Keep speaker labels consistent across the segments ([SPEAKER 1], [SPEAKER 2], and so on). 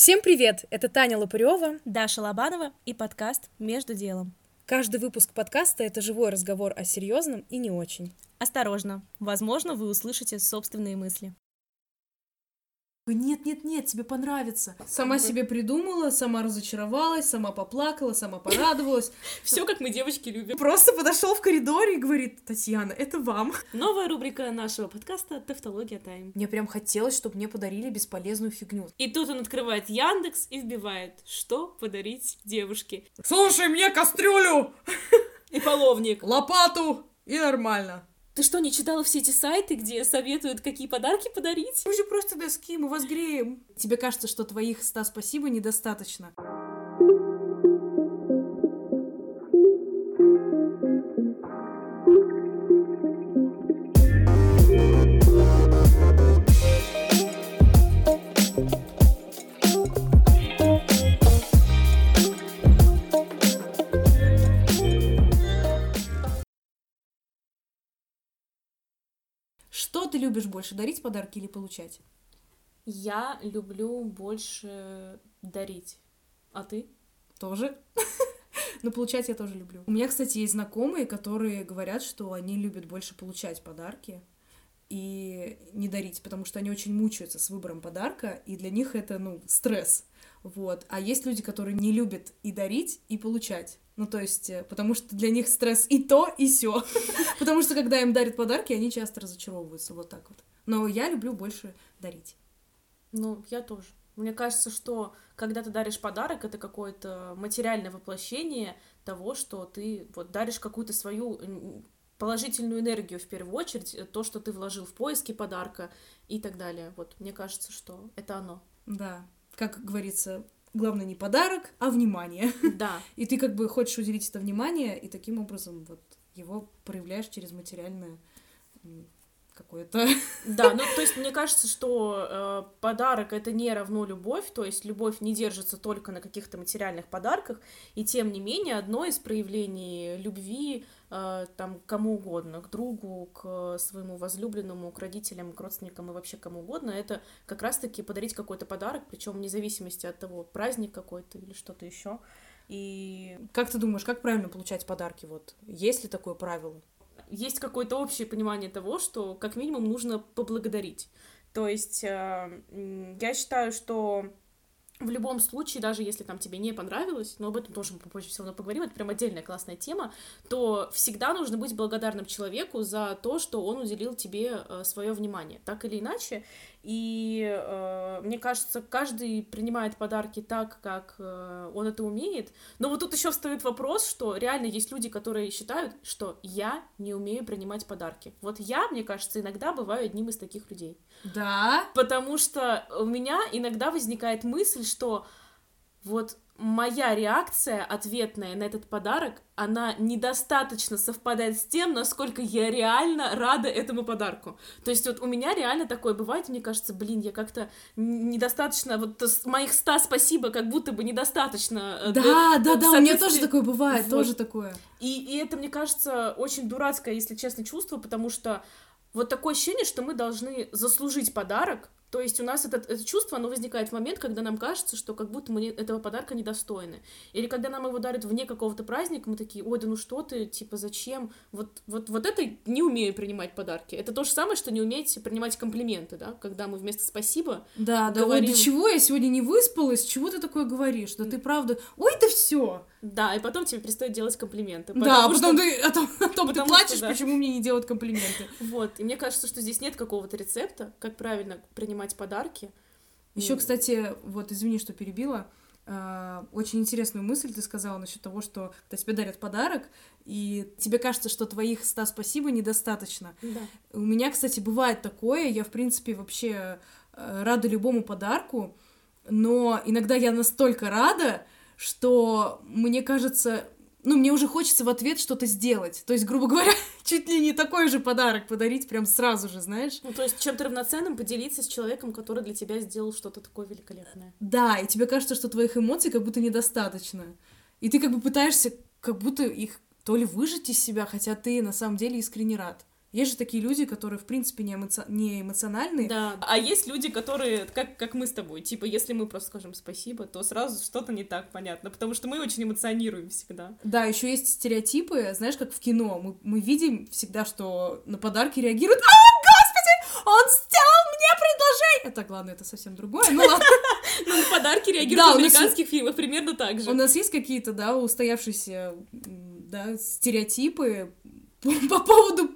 [SPEAKER 1] Всем привет! Это Таня Лопырева,
[SPEAKER 2] Даша Лобанова и подкаст «Между делом».
[SPEAKER 1] Каждый выпуск подкаста — это живой разговор о серьезном и не очень.
[SPEAKER 2] Осторожно, возможно, вы услышите собственные мысли.
[SPEAKER 3] Нет, нет, нет, тебе понравится.
[SPEAKER 1] Сама себе придумала, сама разочаровалась, сама поплакала, сама порадовалась.
[SPEAKER 2] Все, как мы девочки любим.
[SPEAKER 3] Просто подошел в коридоре и говорит, Татьяна, это вам.
[SPEAKER 2] Новая рубрика нашего подкаста «Тавтология Тайм».
[SPEAKER 3] Мне прям хотелось, чтобы мне подарили бесполезную фигню.
[SPEAKER 2] И тут он открывает Яндекс и вбивает, что подарить девушке.
[SPEAKER 3] Слушай, мне кастрюлю,
[SPEAKER 2] И половник.
[SPEAKER 3] лопату и нормально.
[SPEAKER 2] Ты что, не читала все эти сайты, где советуют, какие подарки подарить?
[SPEAKER 3] Мы же просто доски, мы вас греем. Тебе кажется, что твоих ста спасибо недостаточно. Любишь больше, дарить подарки или получать?
[SPEAKER 2] Я люблю больше дарить. А ты?
[SPEAKER 3] Тоже. Но получать я тоже люблю. У меня, кстати, есть знакомые, которые говорят, что они любят больше получать подарки и не дарить, потому что они очень мучаются с выбором подарка, и для них это, ну, стресс. Вот. А есть люди, которые не любят и дарить, и получать. Ну, то есть, э, потому что для них стресс и то, и все. Потому что, когда им дарят подарки, они часто разочаровываются. Вот так вот. Но я люблю больше дарить.
[SPEAKER 2] Ну, я тоже. Мне кажется, что когда ты даришь подарок, это какое-то материальное воплощение того, что ты вот даришь какую-то свою м, положительную энергию в первую очередь, э, то, что ты вложил в поиски подарка и так далее. Вот мне кажется, что это оно.
[SPEAKER 3] Да. Как говорится, главное не подарок, а внимание.
[SPEAKER 2] Да,
[SPEAKER 3] И ты как бы хочешь уделить это внимание, и таким образом вот его проявляешь через материальное м, какое-то...
[SPEAKER 2] да, ну то есть мне кажется, что э, подарок это не равно любовь, то есть любовь не держится только на каких-то материальных подарках, и тем не менее одно из проявлений любви э, там кому угодно, к другу, к своему возлюбленному, к родителям, к родственникам и вообще кому угодно, это как раз-таки подарить какой-то подарок, причем вне зависимости от того, праздник какой-то или что-то еще. И
[SPEAKER 3] Как ты думаешь, как правильно получать подарки? Вот есть ли такое правило?
[SPEAKER 2] Есть какое-то общее понимание того, что как минимум нужно поблагодарить. То есть э, я считаю, что в любом случае, даже если там тебе не понравилось, но об этом тоже мы попозже все равно поговорим, это прям отдельная классная тема, то всегда нужно быть благодарным человеку за то, что он уделил тебе свое внимание, так или иначе. И э, мне кажется, каждый принимает подарки так, как э, он это умеет. Но вот тут еще встает вопрос, что реально есть люди, которые считают, что я не умею принимать подарки. Вот я, мне кажется, иногда бываю одним из таких людей.
[SPEAKER 3] Да.
[SPEAKER 2] Потому что у меня иногда возникает мысль, что вот моя реакция ответная на этот подарок, она недостаточно совпадает с тем, насколько я реально рада этому подарку. То есть вот у меня реально такое бывает, мне кажется, блин, я как-то недостаточно, вот моих ста спасибо как будто бы недостаточно. э,
[SPEAKER 3] Да, да, да, у меня тоже такое бывает,
[SPEAKER 2] Вот.
[SPEAKER 3] тоже такое.
[SPEAKER 2] и, и это, мне кажется, очень дурацкое, если честно, чувство, потому что вот такое ощущение, что мы должны заслужить подарок. То есть у нас это, это чувство, оно возникает в момент, когда нам кажется, что как будто мы этого подарка недостойны. Или когда нам его дарят вне какого-то праздника, мы такие, ой, да ну что ты, типа, зачем? Вот, вот, вот это не умею принимать подарки. Это то же самое, что не уметь принимать комплименты, да? Когда мы вместо «спасибо»
[SPEAKER 3] Да, да, ой,
[SPEAKER 2] Говорим.
[SPEAKER 3] да чего я сегодня не выспалась? Чего ты такое говоришь? Да ты правда... Ой, да все.
[SPEAKER 2] Да, и потом тебе перестают делать комплименты.
[SPEAKER 3] Да, а
[SPEAKER 2] потому
[SPEAKER 3] потом
[SPEAKER 2] что-
[SPEAKER 3] ты, а то- а то ты плачешь,
[SPEAKER 2] что да.
[SPEAKER 3] почему мне не делают комплименты.
[SPEAKER 2] Вот, и мне кажется, что здесь нет какого-то рецепта, как правильно принимать подарки.
[SPEAKER 3] Еще, кстати, вот извини, что перебила. а, Очень интересную мысль ты сказала насчет того, что когда тебе дарят подарок, и тебе кажется, что твоих ста спасибо недостаточно.
[SPEAKER 2] Да.
[SPEAKER 3] У меня, кстати, бывает такое, я, в принципе, вообще э, рада любому подарку, но иногда я настолько рада, что мне кажется, ну, мне уже хочется в ответ что-то сделать. То есть, грубо говоря, чуть ли не такой же подарок подарить прям сразу же, знаешь?
[SPEAKER 2] Ну, то есть чем-то равноценным поделиться с человеком, который для тебя сделал что-то такое великолепное.
[SPEAKER 3] Да, и тебе кажется, что твоих эмоций как будто недостаточно. И ты как бы пытаешься как будто их то ли выжать из себя, хотя ты на самом деле искренне рад. Есть же такие люди, которые, в принципе, не, эмоци... не эмоциональные.
[SPEAKER 2] Да. А есть люди, которые, как, как мы с тобой, типа, если мы просто скажем спасибо, то сразу что-то не так понятно, потому что мы очень эмоционируем всегда.
[SPEAKER 3] Да, еще есть стереотипы, знаешь, как в кино. Мы, мы видим всегда, что на подарки реагируют «А, господи, он сделал мне предложение!» Это, ладно, это совсем другое, ну ладно.
[SPEAKER 2] Ну, на подарки реагируют
[SPEAKER 3] Да,
[SPEAKER 2] в американских фильмах примерно так же.
[SPEAKER 3] У нас есть какие-то, да, устоявшиеся, да, стереотипы по, по поводу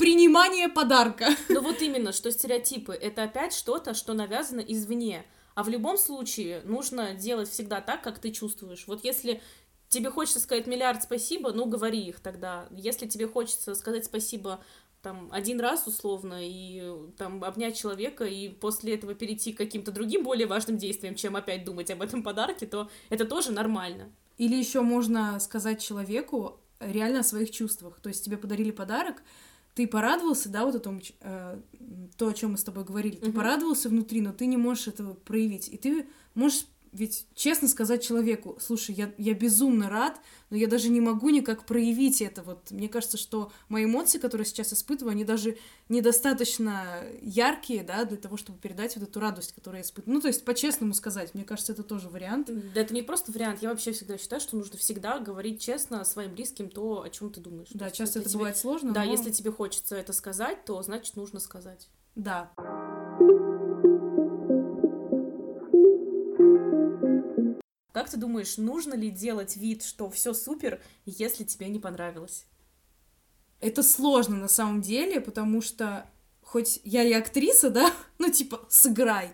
[SPEAKER 3] принимания подарка.
[SPEAKER 2] Ну вот именно, что стереотипы — это опять что-то, что навязано извне. А в любом случае нужно делать всегда так, как ты чувствуешь. Вот если тебе хочется сказать миллиард спасибо, ну говори их тогда. Если тебе хочется сказать спасибо там один раз условно и там обнять человека и после этого перейти к каким-то другим более важным действиям, чем опять думать об этом подарке, то это тоже нормально.
[SPEAKER 3] Или еще можно сказать человеку реально о своих чувствах. То есть тебе подарили подарок, ты порадовался, да, вот о том, э, то, о чем мы с тобой говорили, ты
[SPEAKER 2] Мгм.
[SPEAKER 3] порадовался внутри, но ты не можешь этого проявить. И ты можешь ведь честно сказать человеку, слушай, я, я безумно рад, но я даже не могу никак проявить это. Вот мне кажется, что мои эмоции, которые сейчас испытываю, они даже недостаточно яркие, да, для того, чтобы передать вот эту радость, которую я испытываю. Ну, то есть, по-честному сказать, мне кажется, это тоже вариант.
[SPEAKER 2] Да это не просто вариант, я вообще всегда считаю, что нужно всегда говорить честно своим близким то, о чем ты думаешь. То
[SPEAKER 3] Да,
[SPEAKER 2] есть,
[SPEAKER 3] часто это
[SPEAKER 2] тебе-
[SPEAKER 3] бывает сложно,
[SPEAKER 2] Да,
[SPEAKER 3] но-
[SPEAKER 2] если тебе хочется это сказать, то значит нужно сказать.
[SPEAKER 3] Да.
[SPEAKER 2] Как ты думаешь, нужно ли делать вид, что все супер, если тебе не понравилось?
[SPEAKER 3] Это сложно на самом деле, потому что хоть я и актриса, да, ну типа сыграй,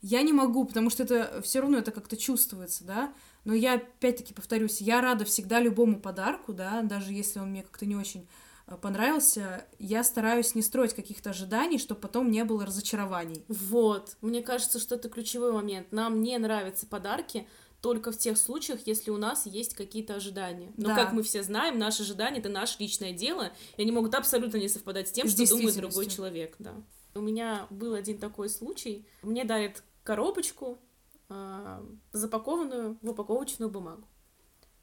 [SPEAKER 3] я не могу, потому что это все равно это как-то чувствуется, да. Но я опять-таки повторюсь, я рада всегда любому подарку, да, даже если он мне как-то не очень э, понравился, я стараюсь не строить каких-то ожиданий, чтобы потом не было разочарований.
[SPEAKER 2] Вот, мне кажется, что это ключевой момент. Нам не нравятся подарки только в тех случаях, если у нас есть какие-то ожидания. Но,
[SPEAKER 3] Да.
[SPEAKER 2] как мы все знаем, наши ожидания — это наше личное дело, и они могут абсолютно не совпадать с тем,
[SPEAKER 3] С
[SPEAKER 2] что думает другой человек, да. У меня был один такой случай. Мне дарят коробочку, а, запакованную в упаковочную бумагу.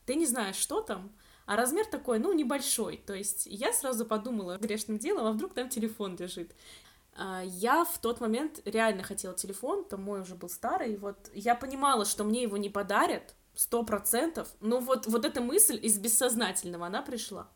[SPEAKER 2] Ты не знаешь, что там, а размер такой, ну, небольшой. То есть я сразу подумала грешным делом, а вдруг там телефон лежит. А, Я в тот момент реально хотела телефон, там мой уже был старый, вот я понимала, что мне его не подарят, сто процентов, но вот, вот эта мысль из бессознательного, она пришла.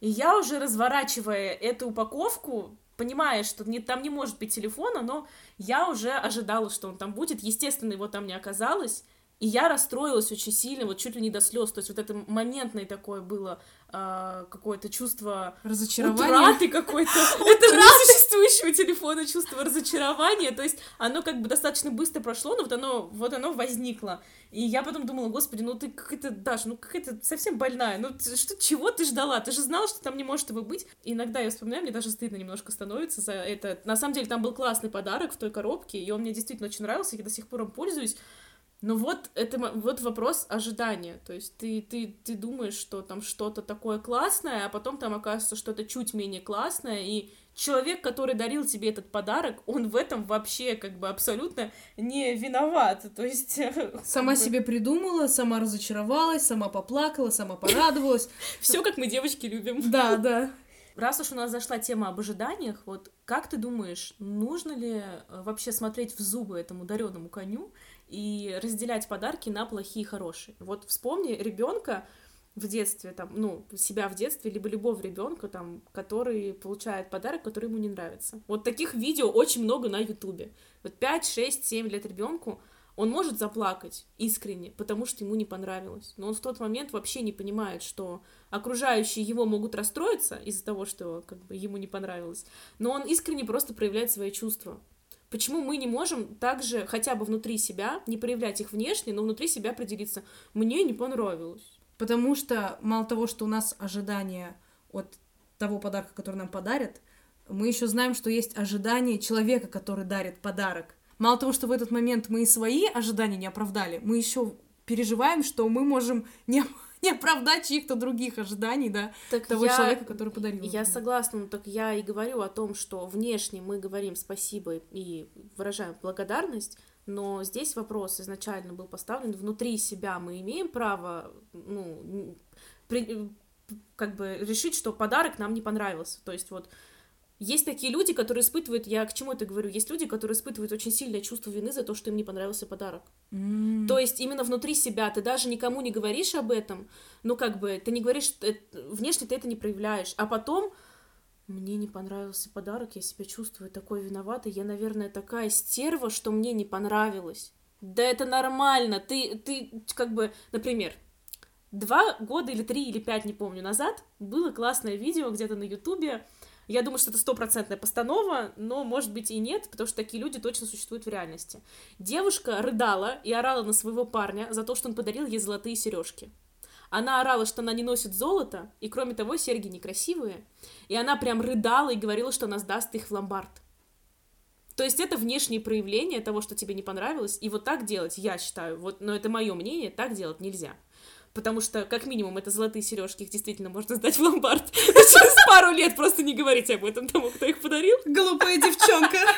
[SPEAKER 2] И я уже разворачивая эту упаковку, понимая, что не, там не может быть телефона, но я уже ожидала, что он там будет. Естественно, его там не оказалось. И я расстроилась очень сильно, вот чуть ли не до слез. То есть вот это моментное такое было а, какое-то чувство
[SPEAKER 3] Разочарование.
[SPEAKER 2] утраты какой-то этого несуществующего телефона, чувство разочарования. То есть оно как бы достаточно быстро прошло, но вот оно, вот оно возникло. И я потом думала, господи, ну ты какая-то, Даша, ну какая-то совсем больная. Ну что, чего ты ждала? Ты же знала, что там не может его быть. И иногда я вспоминаю, мне даже стыдно немножко становится за это. На самом деле там был классный подарок в той коробке, и он мне действительно очень нравился, я до сих пор им пользуюсь. Но вот это вот вопрос ожидания. То есть ты, ты, ты думаешь, что там что-то такое классное, а потом там оказывается что-то чуть менее классное, и человек, который дарил тебе этот подарок, он в этом вообще как бы абсолютно не виноват. То есть...
[SPEAKER 3] Сама себе придумала, сама разочаровалась, сама поплакала, сама порадовалась.
[SPEAKER 2] Все, как мы девочки любим.
[SPEAKER 3] Да, да.
[SPEAKER 2] Раз уж у нас зашла тема об ожиданиях, вот как ты думаешь, нужно ли э, вообще смотреть в зубы этому дареному коню и разделять подарки на плохие и хорошие? Вот вспомни ребенка в детстве, там, ну, себя в детстве, либо любого ребенка, там, который получает подарок, который ему не нравится. Вот таких видео очень много на Ютубе. Вот 5, 6, 7 лет ребенку он может заплакать искренне, потому что ему не понравилось. Но он в тот момент вообще не понимает, что окружающие его могут расстроиться из-за того, что как бы ему не понравилось. Но он искренне просто проявляет свои чувства. Почему мы не можем также хотя бы внутри себя, не проявлять их внешне, но внутри себя определиться, мне не понравилось.
[SPEAKER 3] Потому что мало того, что у нас ожидания от того подарка, который нам подарят, мы еще знаем, что есть ожидания человека, который дарит подарок. Мало того, что в этот момент мы и свои ожидания не оправдали, мы еще переживаем, что мы можем не, не оправдать чьих-то других ожиданий, да,
[SPEAKER 2] Так
[SPEAKER 3] того
[SPEAKER 2] я-
[SPEAKER 3] человека, который подарил.
[SPEAKER 2] Я
[SPEAKER 3] например.
[SPEAKER 2] согласна, но так я и говорю о том, что внешне мы говорим спасибо и выражаем благодарность, но здесь вопрос изначально был поставлен внутри себя. Мы имеем право ну, при- как бы решить, что подарок нам не понравился. То есть вот есть такие люди, которые испытывают, я к чему это говорю, есть люди, которые испытывают очень сильное чувство вины за то, что им не понравился подарок.
[SPEAKER 3] М.
[SPEAKER 2] То есть именно внутри себя ты даже никому не говоришь об этом, ну как бы ты не говоришь, внешне ты это не проявляешь, а потом мне не понравился подарок, я себя чувствую такой виноватой, я, наверное, такая стерва, что мне не понравилось. Да это нормально, ты, ты как бы, например, два года или три или пять, не помню, назад было классное видео где-то на ютубе, я думаю, что это стопроцентная постанова, но, может быть, и нет, потому что такие люди точно существуют в реальности. Девушка рыдала и орала на своего парня за то, что он подарил ей золотые сережки. Она орала, что она не носит золото, и, кроме того, серьги некрасивые. И она прям рыдала и говорила, что она сдаст их в ломбард. То есть это внешние проявления того, что тебе не понравилось, и вот так делать, я считаю, вот, но это мое мнение, так делать нельзя. Потому что, как минимум, это золотые сережки, их действительно можно сдать в ломбард. Через пару лет просто не говорите об этом тому, кто их подарил.
[SPEAKER 3] Глупая девчонка.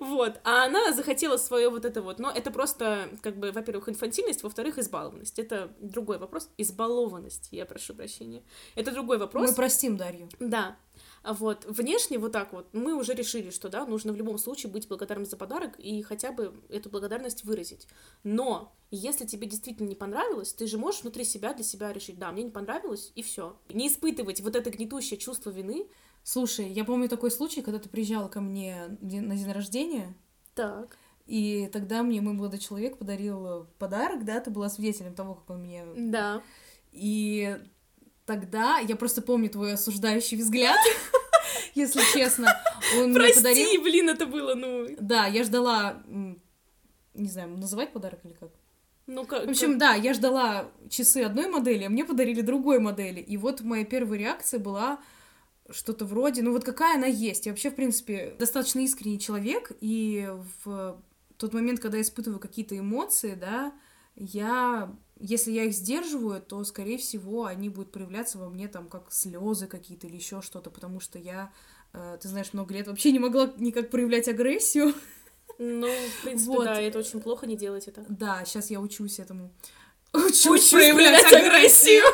[SPEAKER 2] Вот. А она захотела свое вот это вот. Но это просто, как бы, во-первых, инфантильность, во-вторых, избалованность. Это другой вопрос. Избалованность, я прошу прощения. Это другой вопрос.
[SPEAKER 3] Мы простим Дарью.
[SPEAKER 2] Да. А Вот, внешне вот так вот, мы уже решили, что, да, нужно в любом случае быть благодарным за подарок и хотя бы эту благодарность выразить. Но, если тебе действительно не понравилось, ты же можешь внутри себя для себя решить, да, мне не понравилось, и все. Не испытывать вот это гнетущее чувство вины.
[SPEAKER 3] Слушай, я помню такой случай, когда ты приезжала ко мне на день рождения,
[SPEAKER 2] Так.
[SPEAKER 3] и тогда мне мой молодой человек подарил подарок, да, ты была свидетелем того, как он мне...
[SPEAKER 2] Да.
[SPEAKER 3] И тогда я просто помню твой осуждающий взгляд, если честно. Он мне
[SPEAKER 2] Прости,
[SPEAKER 3] подарил...
[SPEAKER 2] блин, это было, ну...
[SPEAKER 3] Да, я ждала... Не знаю, называть подарок или как?
[SPEAKER 2] Ну, как...
[SPEAKER 3] В общем, да, я ждала часы одной модели, а мне подарили другой модели. И вот моя первая реакция была что-то вроде, ну вот какая она есть. Я вообще, в принципе, достаточно искренний человек, и в тот момент, когда я испытываю какие-то эмоции, да, я, если я их сдерживаю, то, скорее всего, они будут проявляться во мне там как слезы какие-то или еще что-то, потому что я, э, ты знаешь, много лет вообще не могла никак проявлять агрессию.
[SPEAKER 2] Ну, в принципе,
[SPEAKER 3] Вот.
[SPEAKER 2] да, это очень плохо не делать это.
[SPEAKER 3] Да, сейчас я учусь этому.
[SPEAKER 2] Учусь проявлять агрессию.
[SPEAKER 3] Э,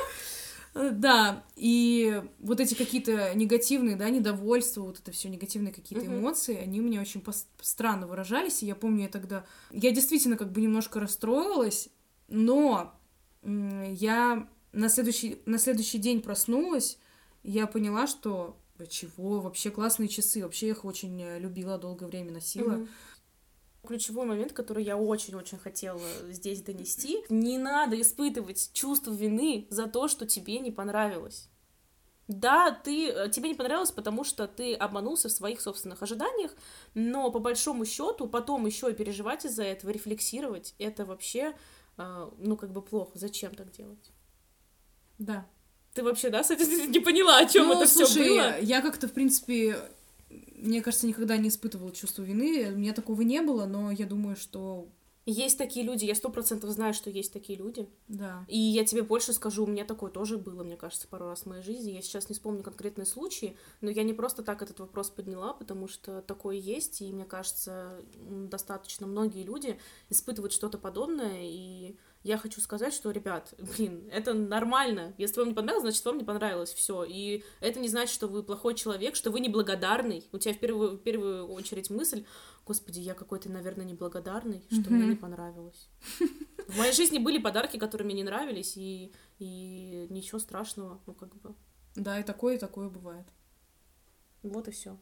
[SPEAKER 3] Да, и вот эти какие-то негативные, да, недовольства, вот это все негативные какие-то
[SPEAKER 2] Мгм.
[SPEAKER 3] эмоции, они у меня очень странно выражались, и я помню, я тогда... Я действительно как бы немножко расстроилась, но я на следующий, на следующий день проснулась, я поняла, что «Да чего, вообще классные часы, вообще их очень э, любила, долгое время носила.
[SPEAKER 2] Мгм. Ключевой момент, который я очень-очень хотела здесь донести, не надо испытывать чувство вины за то, что тебе не понравилось. Да, ты, э, тебе не понравилось, потому что ты обманулся в своих собственных ожиданиях, но по большому счету потом еще и переживать из-за этого, рефлексировать, это вообще, ну, как бы плохо. Зачем так делать?
[SPEAKER 3] Да.
[SPEAKER 2] Ты вообще, да, кстати, не поняла, о чем
[SPEAKER 3] Ну,
[SPEAKER 2] это все
[SPEAKER 3] слушай,
[SPEAKER 2] было?
[SPEAKER 3] я как-то, в принципе, мне кажется, никогда не испытывала чувство вины. У меня такого не было, но я думаю, что
[SPEAKER 2] Есть такие люди, я сто процентов знаю, что есть такие люди.
[SPEAKER 3] да.
[SPEAKER 2] И я тебе больше скажу, у меня такое тоже было, мне кажется, пару раз в моей жизни. Я сейчас не вспомню конкретные случаи, но я не просто так этот вопрос подняла, потому что такое есть, и мне кажется, достаточно многие люди испытывают что-то подобное, и я хочу сказать, что, ребят, блин, это нормально. Если вам не понравилось, значит, вам не понравилось все. И это не значит, что вы плохой человек, что вы неблагодарный. У тебя в первую, в первую очередь мысль, господи, я какой-то, наверное, неблагодарный, что мне
[SPEAKER 3] Мгм.
[SPEAKER 2] не понравилось. В моей жизни были подарки, которые мне не нравились, и, и ничего страшного, ну как бы,
[SPEAKER 3] Да, и такое, и такое бывает.
[SPEAKER 2] вот и все.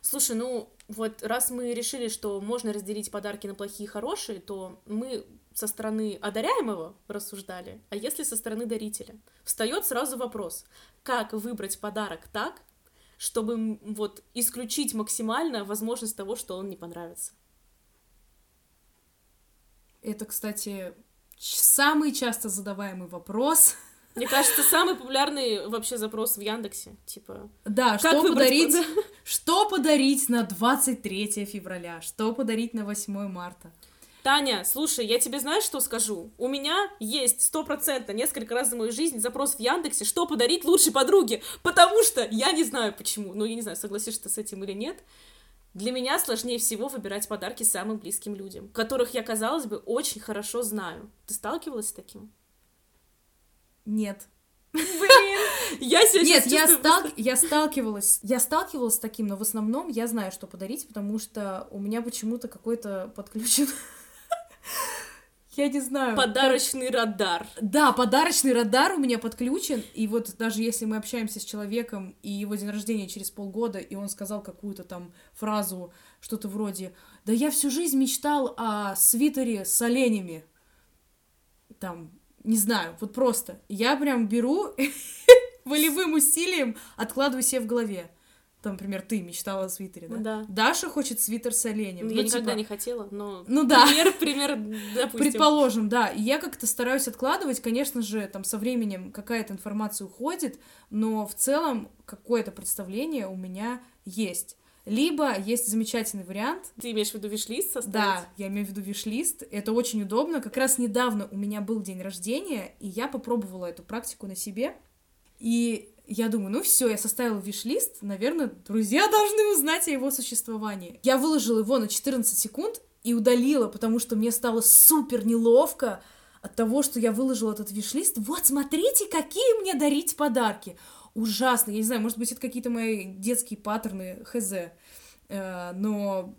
[SPEAKER 2] Слушай, ну вот раз мы решили, что можно разделить подарки на плохие и хорошие, то мы со стороны одаряемого рассуждали, а если со стороны дарителя? Встает сразу вопрос, как выбрать подарок так, чтобы вот исключить максимально возможность того, что он не понравится.
[SPEAKER 3] Это, кстати, самый часто задаваемый вопрос.
[SPEAKER 2] Мне кажется, самый популярный вообще запрос в Яндексе, типа,
[SPEAKER 3] Да, что подарить?
[SPEAKER 2] подарок?
[SPEAKER 3] Что подарить на 23 февраля? Что подарить на 8 марта?
[SPEAKER 2] Таня, слушай, я тебе знаешь, что скажу? У меня есть стопроцентно несколько раз за мою жизнь запрос в Яндексе, что подарить лучшей подруге, потому что я не знаю почему, ну я не знаю, согласишься ты с этим или нет, для меня сложнее всего выбирать подарки самым близким людям, которых я, казалось бы, очень хорошо знаю. Ты сталкивалась с таким?
[SPEAKER 3] Нет.
[SPEAKER 2] Блин, Я себя
[SPEAKER 3] Нет,
[SPEAKER 2] сейчас
[SPEAKER 3] я, стал... я сталкивалась, я сталкивалась с таким, но в основном я знаю, что подарить, потому что у меня почему-то какой-то подключен. Я не знаю.
[SPEAKER 2] Подарочный радар.
[SPEAKER 3] Да, подарочный радар у меня подключен, и вот даже если мы общаемся с человеком, и его день рождения через полгода, и он сказал какую-то там фразу, что-то вроде «Да я всю жизнь мечтал о свитере с оленями». Там, не знаю, вот просто. Я прям беру волевым усилием, откладываю себе в голове. Там, например, ты мечтала о свитере, да?
[SPEAKER 2] Да.
[SPEAKER 3] Даша хочет свитер с оленем.
[SPEAKER 2] Ну,
[SPEAKER 3] Ну,
[SPEAKER 2] я никогда
[SPEAKER 3] типа,
[SPEAKER 2] не хотела, но...
[SPEAKER 3] Ну да.
[SPEAKER 2] Пример, пример, допустим.
[SPEAKER 3] Предположим, да. И я как-то стараюсь откладывать, конечно же, там со временем какая-то информация уходит, но в целом какое-то представление у меня есть. Либо есть замечательный вариант.
[SPEAKER 2] Ты имеешь в виду виш-лист составить?
[SPEAKER 3] Да, я имею в виду виш-лист. Это очень удобно. Как раз недавно у меня был день рождения, и я попробовала эту практику на себе. И я думаю, ну все, я составила виш-лист, наверное, друзья должны узнать о его существовании. Я выложила его на 14 секунд и удалила, потому что мне стало супер неловко от того, что я выложила этот виш-лист. Вот, смотрите, какие мне дарить подарки. Ужасно. Я не знаю, может быть, это какие-то мои детские паттерны, хз. Э, Но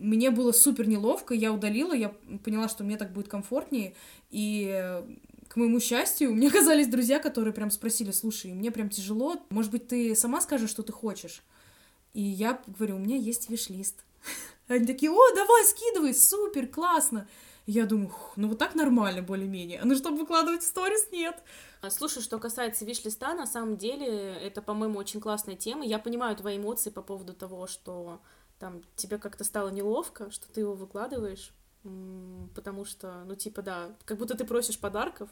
[SPEAKER 3] мне было супер неловко, я удалила, я поняла, что мне так будет комфортнее, и к моему счастью, у меня оказались друзья, которые прям спросили, слушай, мне прям тяжело, может быть, ты сама скажешь, что ты хочешь? И я говорю, у меня есть виш-лист. Они такие, о, давай, скидывай, супер, классно. Я думаю, «Ух, ну вот так нормально более-менее. А ну, чтобы выкладывать в сторис, нет.
[SPEAKER 2] А, Слушай, что касается виш-листа, на самом деле, это, по-моему, очень классная тема. Я понимаю твои эмоции по поводу того, что там тебе как-то стало неловко, что ты его выкладываешь, потому что, ну, типа, да, как будто ты просишь подарков.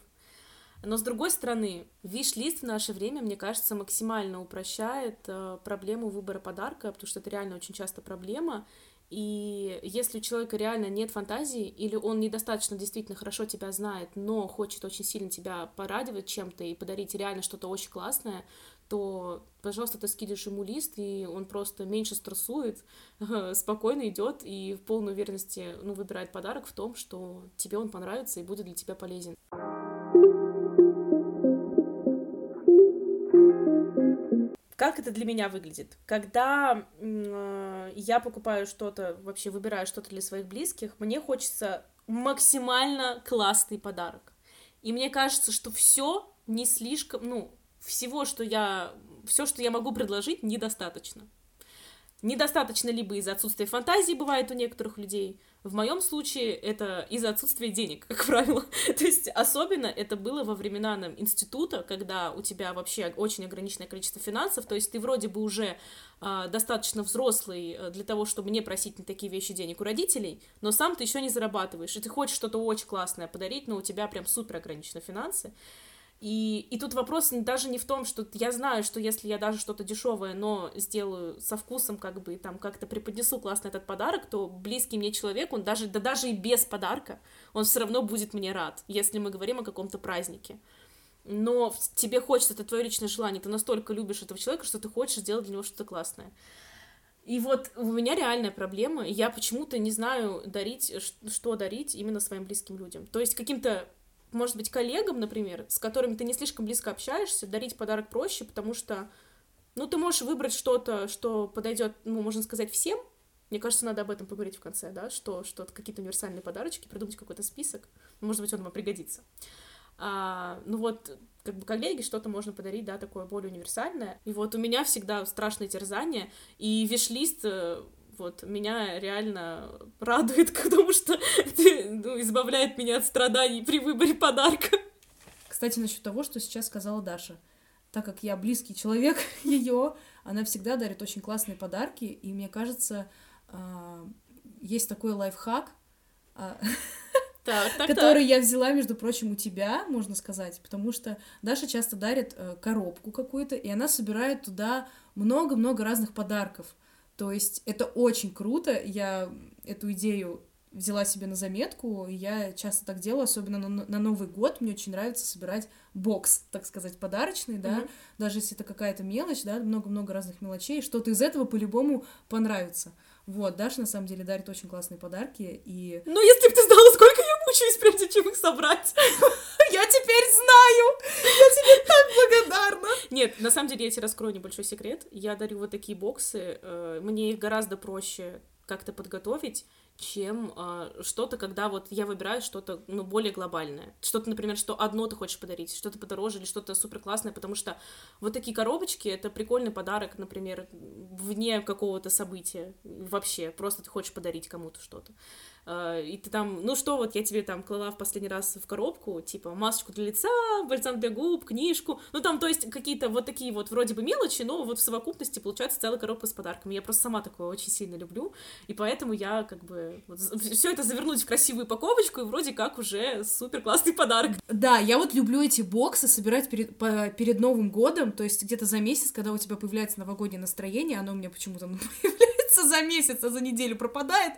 [SPEAKER 2] Но, с другой стороны, виш-лист в наше время, мне кажется, максимально упрощает э, проблему выбора подарка, потому что это реально очень часто проблема. И если у человека реально нет фантазии, или он недостаточно действительно хорошо тебя знает, но хочет очень сильно тебя порадовать чем-то и подарить реально что-то очень классное, то, пожалуйста, ты скидываешь ему лист, и он просто меньше стрессует, спокойно идет и в полной уверенности ну, выбирает подарок в том, что тебе он понравится и будет для тебя полезен. Как это для меня выглядит? Когда э, я покупаю что-то, вообще выбираю что-то для своих близких, мне хочется максимально классный подарок. И мне кажется, что все не слишком, ну, всего, что я, все, что я могу предложить, недостаточно. Недостаточно либо из-за отсутствия фантазии бывает у некоторых людей. В моем случае это из-за отсутствия денег, как правило. То есть особенно это было во времена нам, института, когда у тебя вообще очень ограниченное количество финансов. То есть ты вроде бы уже а, достаточно взрослый э, для того, чтобы не просить на такие вещи денег у родителей, но сам ты еще не зарабатываешь, и ты хочешь что-то очень классное подарить, но у тебя прям супер ограничены финансы. И, и тут вопрос даже не в том, что я знаю, что если я даже что-то дешевое, но сделаю со вкусом, как бы там как-то преподнесу классно этот подарок, то близкий мне человек, он даже, да даже и без подарка, он все равно будет мне рад, если мы говорим о каком-то празднике. Но тебе хочется, это твое личное желание, ты настолько любишь этого человека, что ты хочешь сделать для него что-то классное. И вот у меня реальная проблема, я почему-то не знаю дарить, что дарить именно своим близким людям. То есть каким-то может быть, коллегам, например, с которыми ты не слишком близко общаешься, дарить подарок проще, потому что, ну, ты можешь выбрать что-то, что подойдет, ну, можно сказать, всем. Мне кажется, надо об этом поговорить в конце, да, что, что какие-то универсальные подарочки, придумать какой-то список. Может быть, он вам пригодится. А, ну вот, как бы коллеге что-то можно подарить, да, такое более универсальное. И вот у меня всегда страшное терзание, и виш-лист э, вот, меня реально радует, потому что ну, избавляет меня от страданий при выборе подарка.
[SPEAKER 3] Кстати, насчет того, что сейчас сказала Даша. Так как я близкий человек ее, она всегда дарит очень классные подарки, и мне кажется, а, есть такой лайфхак, а,
[SPEAKER 2] Так, так,
[SPEAKER 3] который я взяла, между прочим, у тебя, можно сказать, потому что Даша часто дарит э, коробку какую-то, и она собирает туда много-много разных подарков. То есть это очень круто, я эту идею взяла себе на заметку, и я часто так делаю, особенно на, на Новый год, мне очень нравится собирать бокс, так сказать, подарочный, да,
[SPEAKER 2] Мгм.
[SPEAKER 3] даже если это какая-то мелочь, да, много-много разных мелочей, что-то из этого по-любому понравится. Вот, Даша на самом деле дарит очень классные подарки, и
[SPEAKER 2] Ну, если бы ты знала, сколько мучаюсь, прежде чем их собрать.
[SPEAKER 3] я теперь знаю! Я тебе так благодарна!
[SPEAKER 2] Нет, на самом деле я тебе раскрою небольшой секрет. Я дарю вот такие боксы. э, Мне их гораздо проще как-то подготовить, чем э, что-то, когда вот я выбираю что-то, ну, более глобальное. Что-то, например, что одно ты хочешь подарить, что-то подороже или что-то супер классное, потому что вот такие коробочки — это прикольный подарок, например, вне какого-то события вообще. Просто ты хочешь подарить кому-то что-то. Э, И ты там, ну что, вот я тебе там клала в последний раз в коробку, типа масочку для лица, бальзам для губ, книжку. Ну там, то есть какие-то вот такие вот вроде бы мелочи, но вот в совокупности получается целая коробка с подарками. Я просто сама такое очень сильно люблю, и поэтому я как бы все это завернуть в красивую упаковочку, и вроде как уже супер классный подарок.
[SPEAKER 3] Да, я вот люблю эти боксы собирать перед, по- перед Новым годом, то есть где-то за месяц, когда у тебя появляется новогоднее настроение, оно у меня почему-то ну, появляется за месяц, а за неделю пропадает.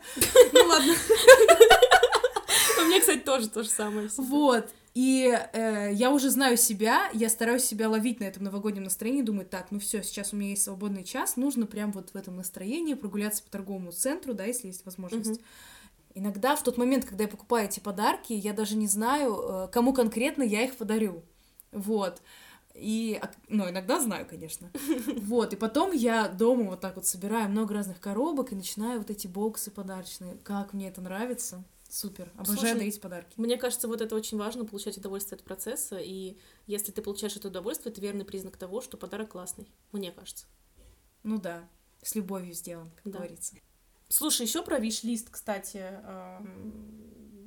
[SPEAKER 3] Ну ладно.
[SPEAKER 2] У меня, кстати, тоже то же самое.
[SPEAKER 3] Вот. И э, я уже знаю себя, я стараюсь себя ловить на этом новогоднем настроении, думаю, так, ну все, сейчас у меня есть свободный час, нужно прям вот в этом настроении прогуляться по торговому центру, да, если есть возможность.
[SPEAKER 2] Мгм.
[SPEAKER 3] Иногда в тот момент, когда я покупаю эти подарки, я даже не знаю, э, кому конкретно я их подарю. Вот. И, а, ну, иногда знаю, конечно. Вот, и потом я дома вот так вот собираю много разных коробок и начинаю вот эти боксы подарочные. Как мне это нравится. Супер. Обожаю
[SPEAKER 2] Слушай,
[SPEAKER 3] дарить подарки.
[SPEAKER 2] Мне кажется, вот это очень важно, получать удовольствие от процесса, и если ты получаешь это удовольствие, это верный признак того, что подарок классный, мне кажется.
[SPEAKER 3] Ну да, с любовью сделан, как
[SPEAKER 2] Да.
[SPEAKER 3] говорится.
[SPEAKER 2] Слушай, еще про виш-лист, кстати.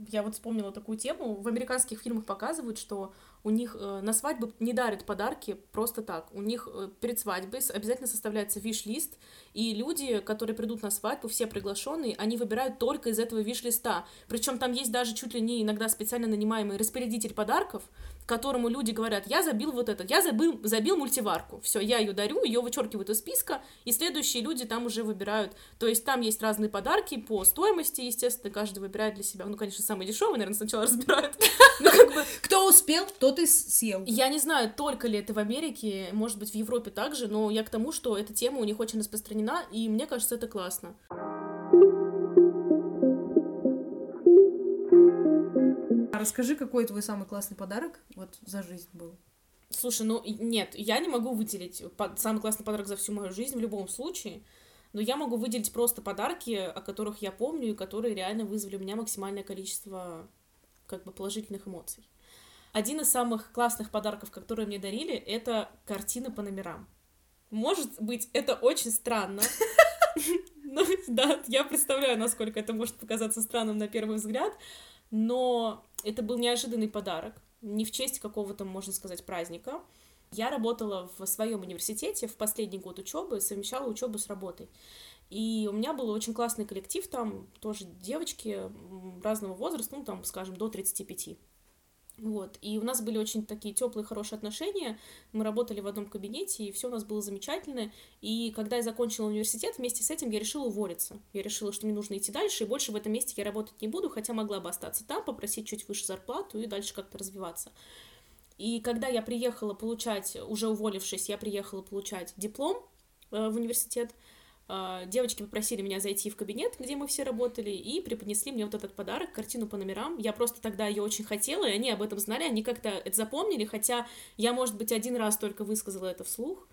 [SPEAKER 2] Я вот вспомнила такую тему. В американских фильмах показывают, что у них э, на свадьбы не дарят подарки просто так. У них э, перед свадьбой обязательно составляется виш-лист, и люди, которые придут на свадьбу, все приглашенные, они выбирают только из этого виш-листа. Причем там есть даже чуть ли не иногда специально нанимаемый распорядитель подарков, которому люди говорят, я забил вот это, я забыл, забил мультиварку, все, я ее дарю, ее вычеркивают из списка, и следующие люди там уже выбирают. То есть там есть разные подарки по стоимости, естественно, каждый выбирает для себя. Ну, конечно, самый дешевый, наверное, сначала разбирают. Ну, как бы,
[SPEAKER 3] Кто успел, тот и съел.
[SPEAKER 2] я не знаю, только ли это в Америке, может быть, в Европе также, но я к тому, что эта тема у них очень распространена, и мне кажется, это классно.
[SPEAKER 3] А расскажи, какой твой самый классный подарок вот за жизнь был?
[SPEAKER 2] Слушай, ну нет, я не могу выделить самый классный подарок за всю мою жизнь в любом случае, но я могу выделить просто подарки, о которых я помню и которые реально вызвали у меня максимальное количество как бы положительных эмоций. Один из самых классных подарков, которые мне дарили, это картины по номерам. Может быть, это очень странно. Ну, да, я представляю, насколько это может показаться странным на первый взгляд, но это был неожиданный подарок, не в честь какого-то, можно сказать, праздника. Я работала в своем университете в последний год учебы, совмещала учебу с работой. И у меня был очень классный коллектив, там тоже девочки разного возраста, ну, там, скажем, до 35. Вот. И у нас были очень такие теплые, хорошие отношения. Мы работали в одном кабинете, и все у нас было замечательно. И когда я закончила университет, вместе с этим я решила уволиться. Я решила, что мне нужно идти дальше, и больше в этом месте я работать не буду, хотя могла бы остаться там, попросить чуть выше зарплату и дальше как-то развиваться. И когда я приехала получать, уже уволившись, я приехала получать диплом э, в университет, девочки попросили меня зайти в кабинет, где мы все работали, и преподнесли мне вот этот подарок, картину по номерам. Я просто тогда ее очень хотела, и они об этом знали, они как-то это запомнили, хотя я, может быть, один раз только высказала это вслух.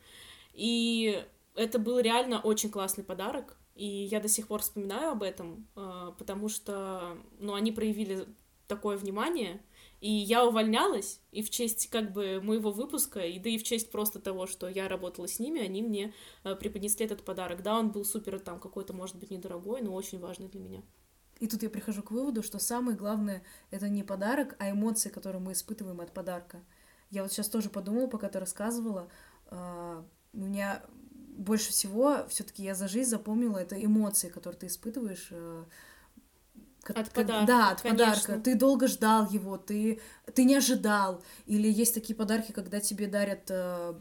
[SPEAKER 2] И это был реально очень классный подарок, и я до сих пор вспоминаю об этом, э, потому что, ну, они проявили такое внимание, и я увольнялась, и в честь как бы моего выпуска, и да и в честь просто того, что я работала с ними, они мне э, преподнесли этот подарок. Да, он был супер там какой-то, может быть, недорогой, но очень важный для меня.
[SPEAKER 3] И тут я прихожу к выводу, что самое главное это не подарок, а эмоции, которые мы испытываем от подарка. Я вот сейчас тоже подумала, пока ты рассказывала, а, у меня больше всего все-таки я за жизнь запомнила это эмоции, которые ты испытываешь. Э, ка-
[SPEAKER 2] От
[SPEAKER 3] как-
[SPEAKER 2] подарка,
[SPEAKER 3] Да, от
[SPEAKER 2] конечно.
[SPEAKER 3] подарка. Ты долго ждал его, ты, ты не ожидал. Или есть такие подарки, когда тебе дарят э,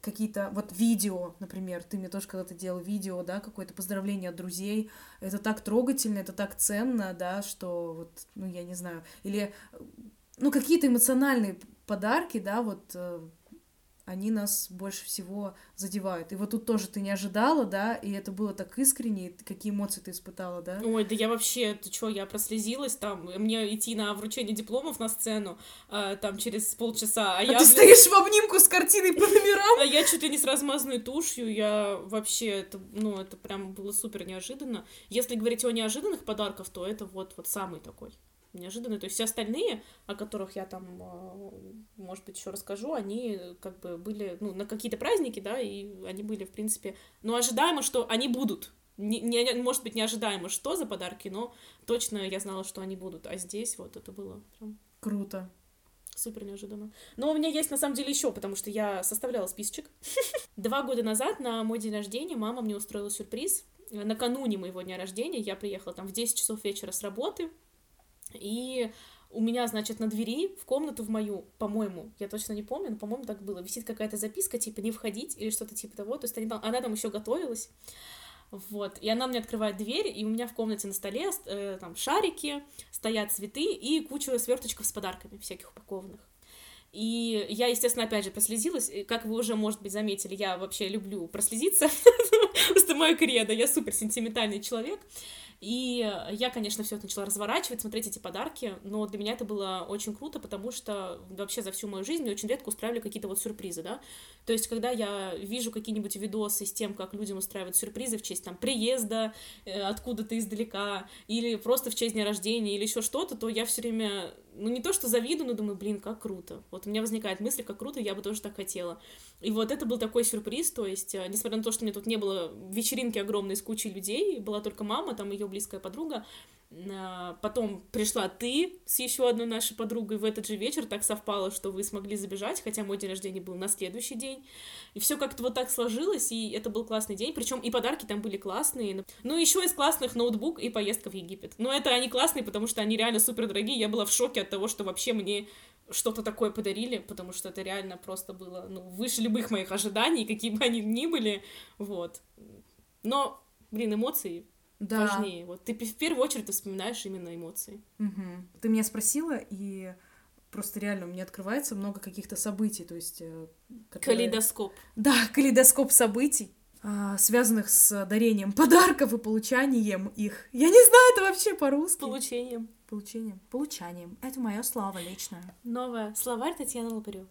[SPEAKER 3] какие-то вот видео, например, ты мне тоже когда-то делал видео, да, какое-то поздравление от друзей, это так трогательно, это так ценно, да, что вот, ну, я не знаю, или, ну, какие-то эмоциональные подарки, да, вот, э, они нас больше всего задевают. И вот тут тоже ты не ожидала, да, и это было так искренне, какие эмоции ты испытала, да?
[SPEAKER 2] Ой, да я вообще, ты чё, я прослезилась там, мне идти на вручение дипломов на сцену, э, там, через полчаса, а,
[SPEAKER 3] А
[SPEAKER 2] я...
[SPEAKER 3] ты стоишь в обнимку с картиной по номерам.
[SPEAKER 2] А я чуть ли не с размазанной тушью, я вообще, это, ну, это прям было супер неожиданно. Если говорить о неожиданных подарках, то это вот, вот самый такой неожиданный. То есть все остальные, о которых я там, э, может быть, еще расскажу, они как бы были, ну, на какие-то праздники, да, и они были, в принципе, ну, ожидаемо, что они будут. Не, не- может быть, не ожидаемо, что за подарки, но точно я знала, что они будут. А здесь вот это было прям
[SPEAKER 3] Круто.
[SPEAKER 2] Супер неожиданно. Но у меня есть на самом деле еще, потому что я составляла списочек. Два года назад на мой день рождения мама мне устроила сюрприз. Накануне моего дня рождения я приехала там в 10 часов вечера с работы, и у меня, значит, на двери в комнату в мою, по-моему, я точно не помню, но, по-моему, так было, висит какая-то записка, типа, не входить или что-то типа того. То есть они она там еще готовилась. Вот, и она мне открывает дверь, и у меня в комнате на столе э, там шарики, стоят цветы и куча сверточков с подарками всяких упакованных. И я, естественно, опять же прослезилась. Как вы уже, может быть, заметили, я вообще люблю прослезиться. Просто мое кредо. Я супер сентиментальный человек. И я, конечно, все это начала разворачивать, смотреть эти подарки, но для меня это было очень круто, потому что вообще за всю мою жизнь мне очень редко устраивали какие-то вот сюрпризы, да. То есть, когда я вижу какие-нибудь видосы с тем, как людям устраивают сюрпризы в честь там приезда э, откуда-то издалека, или просто в честь дня рождения, или еще что-то, то я все время, ну не то что завидую, но думаю, блин, как круто. Вот у меня возникает мысль, как круто, я бы тоже так хотела. И вот это был такой сюрприз, то есть, э, несмотря на то, что у меня тут не было вечеринки огромной с кучей людей, была только мама, там ее близкая подруга, Потом пришла ты с еще одной нашей подругой в этот же вечер, так совпало, что вы смогли забежать, хотя мой день рождения был на следующий день. И все как-то вот так сложилось, и это был классный день. Причем и подарки там были классные. Ну, еще из классных ноутбук и поездка в Египет. Но это они классные, потому что они реально супер дорогие. Я была в шоке от того, что вообще мне что-то такое подарили, потому что это реально просто было, ну, выше любых моих ожиданий, какие бы они ни были, вот. Но, блин, эмоции
[SPEAKER 3] Да.
[SPEAKER 2] важнее. Вот ты в первую очередь ты вспоминаешь именно эмоции.
[SPEAKER 3] Мгм. Ты меня спросила, и просто реально у меня открывается много каких-то событий, то есть... э, которые-
[SPEAKER 2] Калейдоскоп.
[SPEAKER 3] Да, калейдоскоп событий, а, связанных с дарением подарков и получанием их. Я не знаю это вообще по-русски.
[SPEAKER 2] получением.
[SPEAKER 3] Получением. Получанием. Это мое слово личное.
[SPEAKER 2] Новое. Словарь Татьяны Лопарев.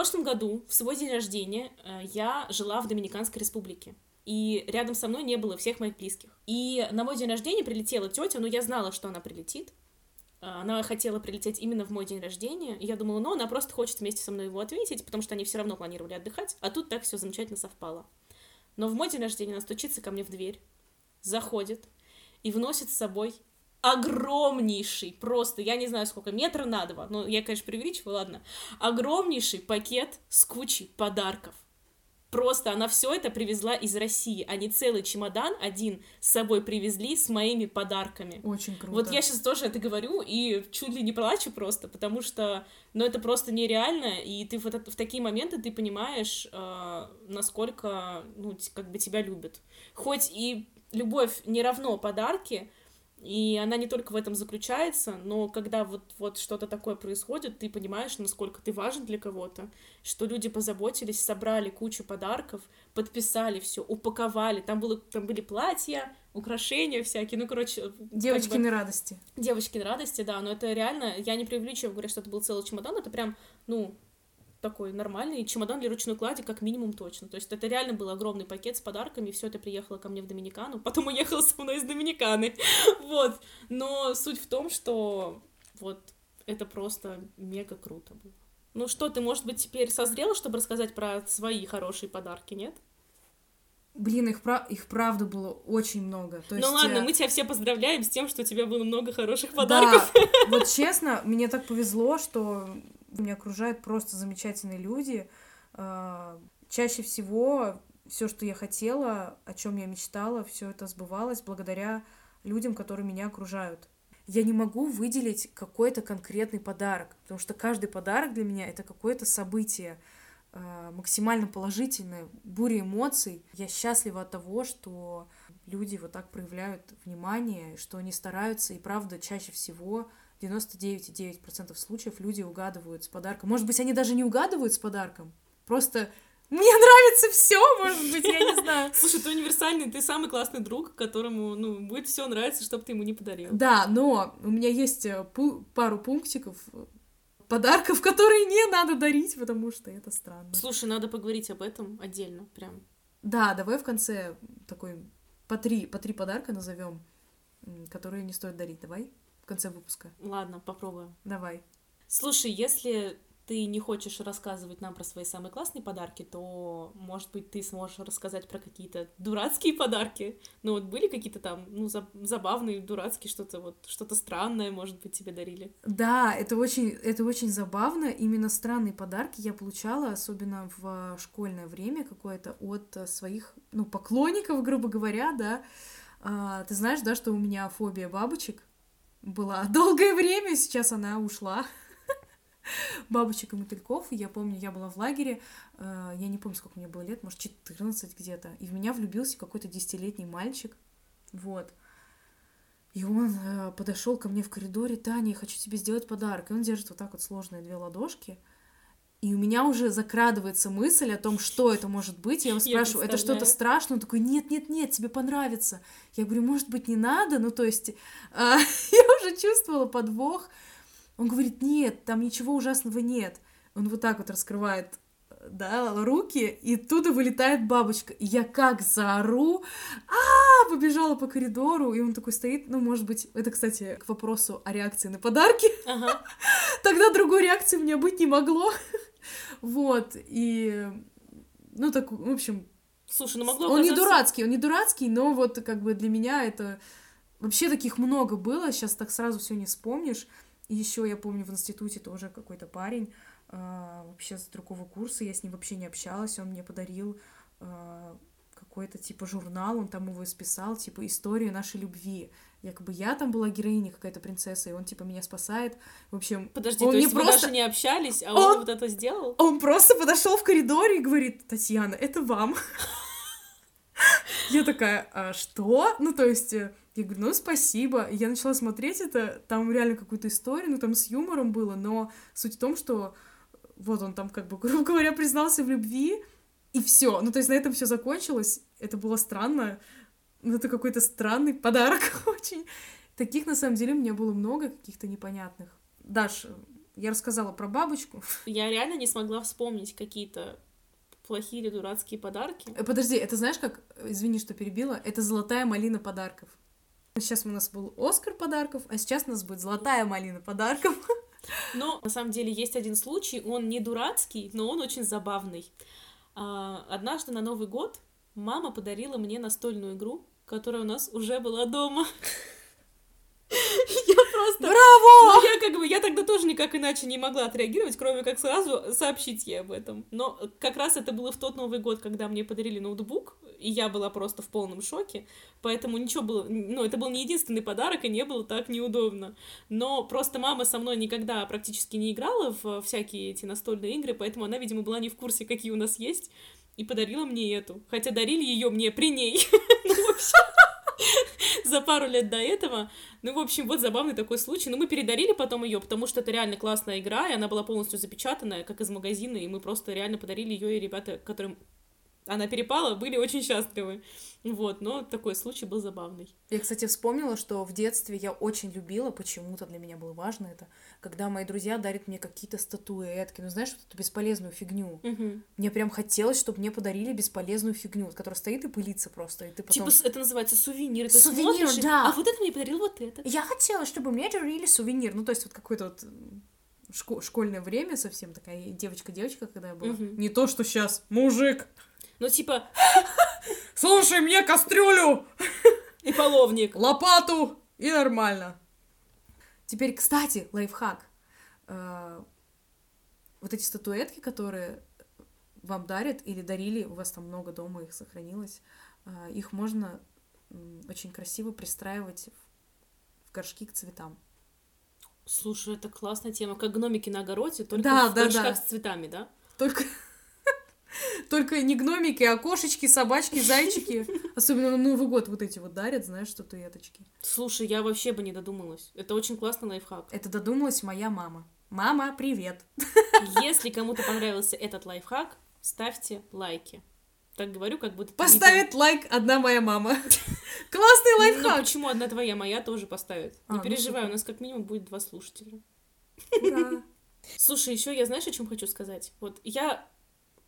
[SPEAKER 2] Прошлом году, в свой день рождения, э, я жила в Доминиканской республике. И рядом со мной не было всех моих близких. И на мой день рождения прилетела тетя, но я знала, что она прилетит. А, Она хотела прилететь именно в мой день рождения. И я думала, ну, она просто хочет вместе со мной его отметить, потому что они все равно планировали отдыхать. А тут так все замечательно совпало. Но в мой день рождения она стучится ко мне в дверь, заходит и вносит с собой огромнейший, просто, я не знаю, сколько, метра на два, ну, я, конечно, преувеличиваю, ладно, огромнейший пакет с кучей подарков. Просто она все это привезла из России. Они целый чемодан один с собой привезли с моими подарками.
[SPEAKER 3] Очень круто.
[SPEAKER 2] Вот я сейчас тоже это говорю и чуть ли не плачу просто, потому что, ну, это просто нереально, и ты вот в такие моменты ты понимаешь, э, насколько, ну, как бы тебя любят. Хоть и любовь не равно подарки, и она не только в этом заключается, но когда вот, вот что-то такое происходит, ты понимаешь, насколько ты важен для кого-то, что люди позаботились, собрали кучу подарков, подписали все, упаковали, там, было, там были платья, украшения всякие, ну, короче... как бы-
[SPEAKER 3] Девочкины радости.
[SPEAKER 2] Девочкин радости, да, но это реально, я не преувеличиваю, говоря, что это был целый чемодан, это прям, ну, такой нормальный чемодан для ручной клади, как минимум точно. То есть это реально был огромный пакет с подарками, все это приехало ко мне в Доминикану, потом уехала со мной из Доминиканы, вот. Но суть в том, что вот это просто мега круто было. Ну что, ты, может быть, теперь созрела, чтобы рассказать про свои хорошие подарки, нет?
[SPEAKER 3] Блин, их, пра- их правда было очень много. То есть,
[SPEAKER 2] ну ладно,
[SPEAKER 3] э,
[SPEAKER 2] мы тебя все поздравляем с тем, что у тебя было много хороших
[SPEAKER 3] Да,
[SPEAKER 2] подарков.
[SPEAKER 3] вот честно, мне так повезло, что меня окружают просто замечательные люди. А, Чаще всего все, что я хотела, о чем я мечтала, все это сбывалось благодаря людям, которые меня окружают. Я не могу выделить какой-то конкретный подарок, потому что каждый подарок для меня это какое-то событие а, максимально положительное, буря эмоций. Я счастлива от того, что люди вот так проявляют внимание, что они стараются, и правда, чаще всего 99,9% случаев люди угадывают с подарком. Может быть, они даже не угадывают с подарком, просто мне нравится все, может быть, я не знаю.
[SPEAKER 2] Слушай, ты универсальный, ты самый классный друг, которому, ну, будет все нравиться, чтобы ты ему не подарил.
[SPEAKER 3] Да, но у меня есть э, пару пунктиков э, подарков, которые не надо дарить, потому что это странно.
[SPEAKER 2] Слушай, надо поговорить об этом отдельно, прям.
[SPEAKER 3] Да, давай в конце такой по три, по три подарка назовем, которые не стоит дарить. Давай конце выпуска.
[SPEAKER 2] Ладно, попробуем.
[SPEAKER 3] Давай.
[SPEAKER 2] Слушай, если ты не хочешь рассказывать нам про свои самые классные подарки, то, может быть, ты сможешь рассказать про какие-то дурацкие подарки. Ну, вот были какие-то там, ну, за- забавные, дурацкие, что-то вот, что-то странное, может быть, тебе дарили.
[SPEAKER 3] Да, это очень, это очень забавно. Именно странные подарки я получала, особенно в школьное время какое-то от своих, ну, поклонников, грубо говоря, да. А, ты знаешь, да, что у меня фобия бабочек была долгое время, сейчас она ушла. Бабочек и мотыльков. Я помню, я была в лагере, э, я не помню, сколько мне было лет, может, 14 где-то. И в меня влюбился какой-то десятилетний мальчик. Вот. И он э, подошел ко мне в коридоре, Таня, я хочу тебе сделать подарок. И он держит вот так вот сложные две ладошки. И у меня уже закрадывается мысль о том, что это может быть. Я его
[SPEAKER 2] Я
[SPEAKER 3] спрашиваю, это что-то страшное? Он такой, нет, нет, нет, тебе понравится. Я говорю, может быть, не надо? Ну, то есть, а, я уже чувствовала подвох. Он говорит, нет, там ничего ужасного нет. Он вот так вот раскрывает да, руки, и оттуда вылетает бабочка. И я как заору, а побежала по коридору, и он такой стоит, ну, может быть, это, кстати, к вопросу о реакции на подарки.
[SPEAKER 2] Ага.
[SPEAKER 3] Тогда другой реакции у меня быть не могло. Вот, и, ну, так, в общем,
[SPEAKER 2] Слушай, ну могло
[SPEAKER 3] он не дурацкий, он не дурацкий, но вот как бы для меня это... Вообще таких много было, сейчас так сразу все не вспомнишь. И еще я помню в институте тоже какой-то парень, а, вообще с другого курса, я с ним вообще не общалась, он мне подарил а, какой-то типа журнал, он там его исписал, типа «История нашей любви». Якобы я там была героиня, какая-то принцесса, и он типа меня спасает. В общем,
[SPEAKER 2] Подожди,
[SPEAKER 3] он
[SPEAKER 2] то
[SPEAKER 3] не
[SPEAKER 2] есть вы
[SPEAKER 3] просто...
[SPEAKER 2] даже не общались, а
[SPEAKER 3] Он-
[SPEAKER 2] он вот это сделал?
[SPEAKER 3] Он просто подошел в коридоре и говорит, Татьяна, это вам. Я такая, а что? Ну, то есть, э, я говорю, ну, спасибо. Я начала смотреть это, там реально какую-то историю, ну, там с юмором было, но суть в том, что вот он там, как бы, грубо говоря, признался в любви, и все. Ну, то есть, на этом все закончилось. Это было странно. Ну, это какой-то странный подарок очень. Таких, на самом деле, у меня было много каких-то непонятных. Даш, я рассказала про бабочку.
[SPEAKER 2] Я реально не смогла вспомнить какие-то плохие или дурацкие подарки.
[SPEAKER 3] Э, Подожди, это знаешь как, извини, что перебила, это золотая малина подарков. Сейчас у нас был Оскар подарков, а сейчас у нас будет золотая малина подарков.
[SPEAKER 2] Но на самом деле есть один случай, он не дурацкий, но он очень забавный. А, Однажды на Новый год мама подарила мне настольную игру, которая у нас уже была дома. Я просто...
[SPEAKER 3] Браво!
[SPEAKER 2] Ну, я как бы, я тогда тоже никак иначе не могла отреагировать, кроме как сразу сообщить ей об этом. Но как раз это было в тот Новый год, когда мне подарили ноутбук, и я была просто в полном шоке, поэтому ничего было, ну, это был не единственный подарок, и не было так неудобно. Но просто мама со мной никогда практически не играла в всякие эти настольные игры, поэтому она, видимо, была не в курсе, какие у нас есть, и подарила мне эту. Хотя дарили ее мне при ней. Ну, в общем, за пару лет до этого. Ну, в общем, вот забавный такой случай. Но мы передарили потом ее, потому что это реально классная игра, и она была полностью запечатанная, как из магазина, и мы просто реально подарили ее, и ребята, которым она перепала, были очень счастливы. Вот, но такой случай был забавный.
[SPEAKER 3] Я, кстати, вспомнила, что в детстве я очень любила, почему-то для меня было важно это, когда мои друзья дарят мне какие-то статуэтки, ну, знаешь, вот эту бесполезную фигню.
[SPEAKER 2] Мгм.
[SPEAKER 3] Мне прям хотелось, чтобы мне подарили бесполезную фигню, которая стоит и пылится просто, и ты потом...
[SPEAKER 2] Типа, это называется сувенир. Ты
[SPEAKER 3] Сувенир,
[SPEAKER 2] смотришь,
[SPEAKER 3] да.
[SPEAKER 2] А вот это мне подарил вот это.
[SPEAKER 3] Я хотела, чтобы мне дарили сувенир. Ну, то есть вот какое-то вот школьное время совсем такая девочка-девочка, когда я была.
[SPEAKER 2] Мгм.
[SPEAKER 3] Не то, что сейчас. Мужик,
[SPEAKER 2] Ну, типа,
[SPEAKER 3] слушай мне кастрюлю,
[SPEAKER 2] и половник.
[SPEAKER 3] лопату, и нормально. Теперь, кстати, лайфхак. Э, Вот эти статуэтки, которые вам дарят или дарили, у вас там много дома их сохранилось, э, их можно очень красиво пристраивать в- в горшки к цветам.
[SPEAKER 2] Слушай, это классная тема, как гномики на огороде, только
[SPEAKER 3] Да,
[SPEAKER 2] в
[SPEAKER 3] да,
[SPEAKER 2] горшках
[SPEAKER 3] да.
[SPEAKER 2] с цветами, да?
[SPEAKER 3] Только, Только не гномики, а кошечки, собачки, зайчики. Особенно на Новый год вот эти вот дарят, знаешь, что туеточки.
[SPEAKER 2] Слушай, я вообще бы не додумалась. Это очень классный лайфхак.
[SPEAKER 3] Это додумалась моя мама. Мама, привет.
[SPEAKER 2] Если кому-то понравился этот лайфхак, ставьте лайки. Так говорю, как будто...
[SPEAKER 3] Поставит лайк одна моя мама. Классный.
[SPEAKER 2] Ну,
[SPEAKER 3] лайфхак.
[SPEAKER 2] почему одна твоя, моя тоже поставит?
[SPEAKER 3] А,
[SPEAKER 2] Не
[SPEAKER 3] ну
[SPEAKER 2] переживай,
[SPEAKER 3] супер.
[SPEAKER 2] у нас как минимум будет два слушателя.
[SPEAKER 3] Ура.
[SPEAKER 2] Слушай, еще я знаешь, о чем хочу сказать? Вот я.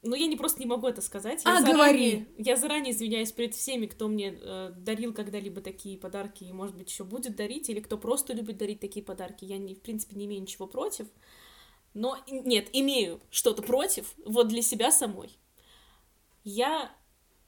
[SPEAKER 2] Ну, я не просто не могу это сказать. Я
[SPEAKER 3] А,
[SPEAKER 2] заранее,
[SPEAKER 3] говори.
[SPEAKER 2] Я заранее извиняюсь перед всеми, кто мне э, дарил когда-либо такие подарки и, может быть, еще будет дарить, или кто просто любит дарить такие подарки. Я, не, в принципе, не имею ничего против. Но, нет, имею что-то против, вот для себя самой. Я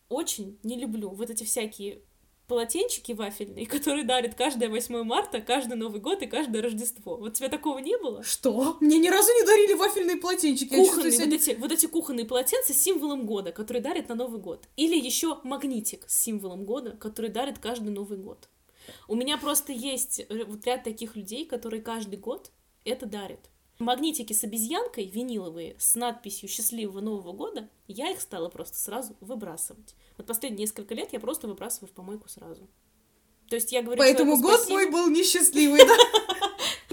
[SPEAKER 2] очень не люблю вот эти всякие полотенчики вафельные, которые дарят каждое 8 марта, каждый Новый год и каждое Рождество. Вот тебе такого не было?
[SPEAKER 3] Что? Мне ни разу не дарили вафельные полотенчики.
[SPEAKER 2] Кухонные,
[SPEAKER 3] себя
[SPEAKER 2] вот эти, вот эти кухонные полотенца с символом года, которые дарят на Новый год. Или еще магнитик с символом года, который дарит каждый Новый год. У меня просто есть э, вот ряд таких людей, которые каждый год это дарят. Магнитики с обезьянкой, виниловые, с надписью «Счастливого Нового года», я их стала просто сразу выбрасывать. Вот последние несколько лет я просто выбрасываю в помойку сразу. То есть я говорю
[SPEAKER 3] Поэтому год
[SPEAKER 2] спасибо,
[SPEAKER 3] мой был несчастливый, да?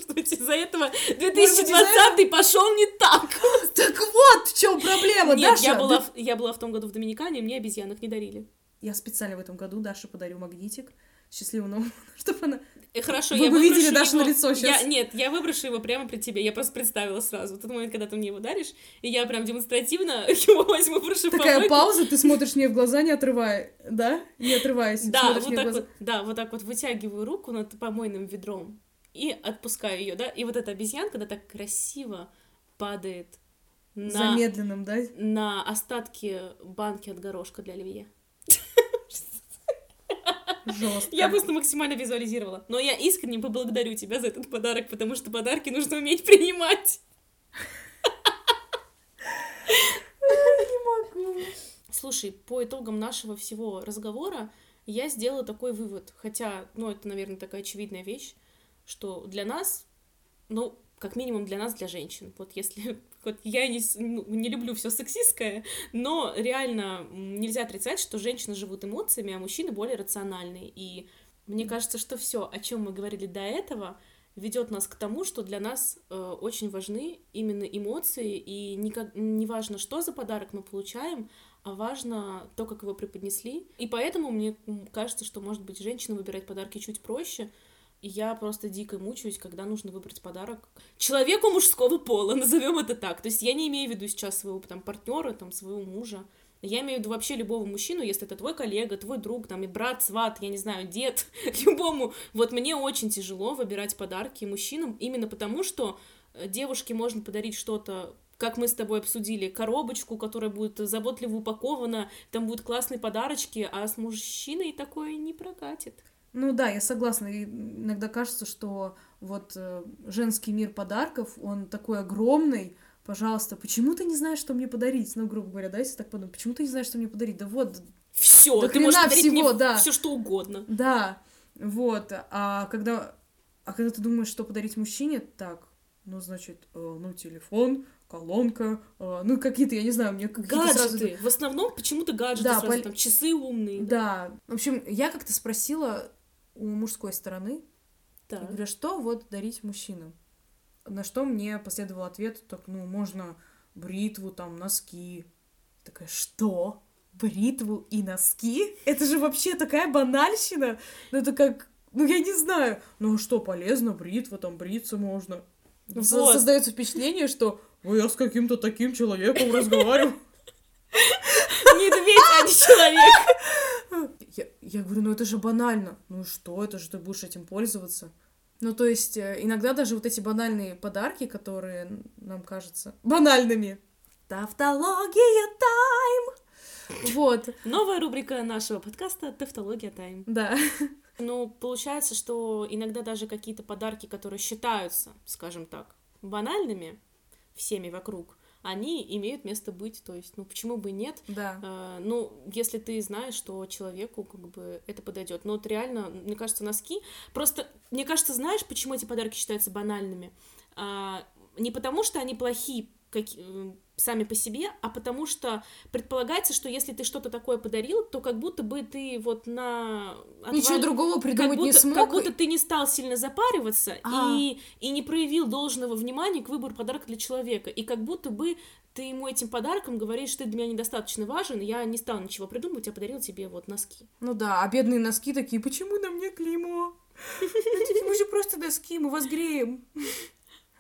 [SPEAKER 2] что из-за этого
[SPEAKER 3] из-за
[SPEAKER 2] 2020 пошел не так.
[SPEAKER 3] Так вот в чем проблема,
[SPEAKER 2] Нет,
[SPEAKER 3] Даша.
[SPEAKER 2] я была, я была в том году в Доминикане, мне обезьянок не дарили.
[SPEAKER 3] Я специально в этом году Даше подарю магнитик. Счастливого нового, чтобы она...
[SPEAKER 2] Э, Хорошо,
[SPEAKER 3] Вы
[SPEAKER 2] я
[SPEAKER 3] бы видели Дашино
[SPEAKER 2] его-
[SPEAKER 3] лицо щас.
[SPEAKER 2] Я, нет, я выброшу его прямо при тебе. Я просто представила сразу. В тот момент, когда ты мне его даришь, и я прям демонстративно его возьму, брошу в
[SPEAKER 3] Такая
[SPEAKER 2] помойку.
[SPEAKER 3] пауза, ты смотришь мне в глаза, не отрывая, да? Не отрываясь.
[SPEAKER 2] Да, вот так вот, да, вот так вот вытягиваю руку над помойным ведром и отпускаю ее, да, и вот эта обезьянка, да, так красиво падает на,
[SPEAKER 3] Замедленным, да?
[SPEAKER 2] на остатки банки от горошка для оливье.
[SPEAKER 3] Жестко.
[SPEAKER 2] Я просто максимально визуализировала. Но я искренне поблагодарю тебя за этот подарок, потому что подарки нужно уметь принимать. Слушай, по итогам нашего всего разговора я сделала такой вывод, хотя, ну, это, наверное, такая очевидная вещь, что для нас, ну, как минимум для нас, для женщин, вот если... Вот я не, ну, не люблю все сексистское, но реально нельзя отрицать, что женщины живут эмоциями, а мужчины более рациональные. И мне кажется, что все, о чем мы говорили до этого, ведет нас к тому, что для нас э, очень важны именно эмоции, и никак, не важно, что за подарок мы получаем, а важно то, как его преподнесли. И поэтому мне кажется, что, может быть, женщинам выбирать подарки чуть проще. Я просто дико мучаюсь, когда нужно выбрать подарок человеку мужского пола, назовем это так. То есть я не имею в виду сейчас своего там партнера, там своего мужа. Я имею в виду вообще любого мужчину, если это твой коллега, твой друг, там, и брат, сват, я не знаю, дед, любому. Вот мне очень тяжело выбирать подарки мужчинам, именно потому что э, девушке можно подарить что-то как мы с тобой обсудили, коробочку, которая будет заботливо упакована, там будут классные подарочки, а с мужчиной такое не прокатит.
[SPEAKER 3] Ну да, я согласна. Иногда кажется, что вот э, женский мир подарков, он такой огромный. Пожалуйста, почему ты не знаешь, что мне подарить? Ну, грубо говоря, да, если так подумать, почему ты не знаешь, что мне подарить? Да вот,
[SPEAKER 2] Все,
[SPEAKER 3] Да
[SPEAKER 2] ты можешь подарить
[SPEAKER 3] всего,
[SPEAKER 2] мне
[SPEAKER 3] да.
[SPEAKER 2] все что угодно.
[SPEAKER 3] да, вот. А когда, а когда ты думаешь, что подарить мужчине, так, ну, значит, э, ну, телефон, колонка, э, ну, какие-то, я не знаю, мне какие-то сразу...
[SPEAKER 2] Гаджеты. В основном почему-то гаджеты
[SPEAKER 3] Да,
[SPEAKER 2] сразу,
[SPEAKER 3] пол-
[SPEAKER 2] там часы умные.
[SPEAKER 3] Да. В общем, я как-то спросила у мужской стороны, Я
[SPEAKER 2] Так.
[SPEAKER 3] говорю, «А что вот дарить мужчинам? На что мне последовал ответ, так, ну, можно бритву, там, носки. Такая, что? Бритву и носки? Это же вообще такая банальщина. Ну, это как, ну, я не знаю. Ну, а что, полезно, бритва, там, бриться можно. Ну,
[SPEAKER 2] Вот.
[SPEAKER 3] Создается впечатление, что «Ну, я с каким-то таким человеком разговариваю.
[SPEAKER 2] Медведь, а не человек.
[SPEAKER 3] Я, я говорю, ну это же банально. Ну что, это же ты будешь этим пользоваться. Ну, то есть, э, иногда даже вот эти банальные подарки, которые нам кажутся банальными. Тавтология тайм! Вот,
[SPEAKER 2] Новая рубрика нашего подкаста «Тавтология Тайм».
[SPEAKER 3] да.
[SPEAKER 2] Ну, получается, что иногда даже какие-то подарки, которые считаются, скажем так, банальными всеми вокруг, они имеют место быть. То есть, ну, почему бы нет?
[SPEAKER 3] Да.
[SPEAKER 2] Э, ну, если ты знаешь, что человеку как бы это подойдет. Но вот реально, мне кажется, носки. Просто, мне кажется, знаешь, почему эти подарки считаются банальными? А, не потому, что они плохие как, э, сами по себе, а потому что предполагается, что если ты что-то такое подарил, то как будто бы ты вот на...
[SPEAKER 3] Ничего
[SPEAKER 2] отвал-
[SPEAKER 3] другого
[SPEAKER 2] как
[SPEAKER 3] придумать
[SPEAKER 2] будто,
[SPEAKER 3] не смог.
[SPEAKER 2] как будто ты не стал сильно запариваться
[SPEAKER 3] А.
[SPEAKER 2] и, и не проявил должного внимания к выбору подарка для человека. И как будто бы ты ему этим подарком говоришь, ты для меня недостаточно важен, я не стал ничего придумывать, я подарил тебе вот носки.
[SPEAKER 3] Ну да, а бедные носки такие, почему на мне клеймо? Ну, типа, Мы же просто носки, мы вас греем.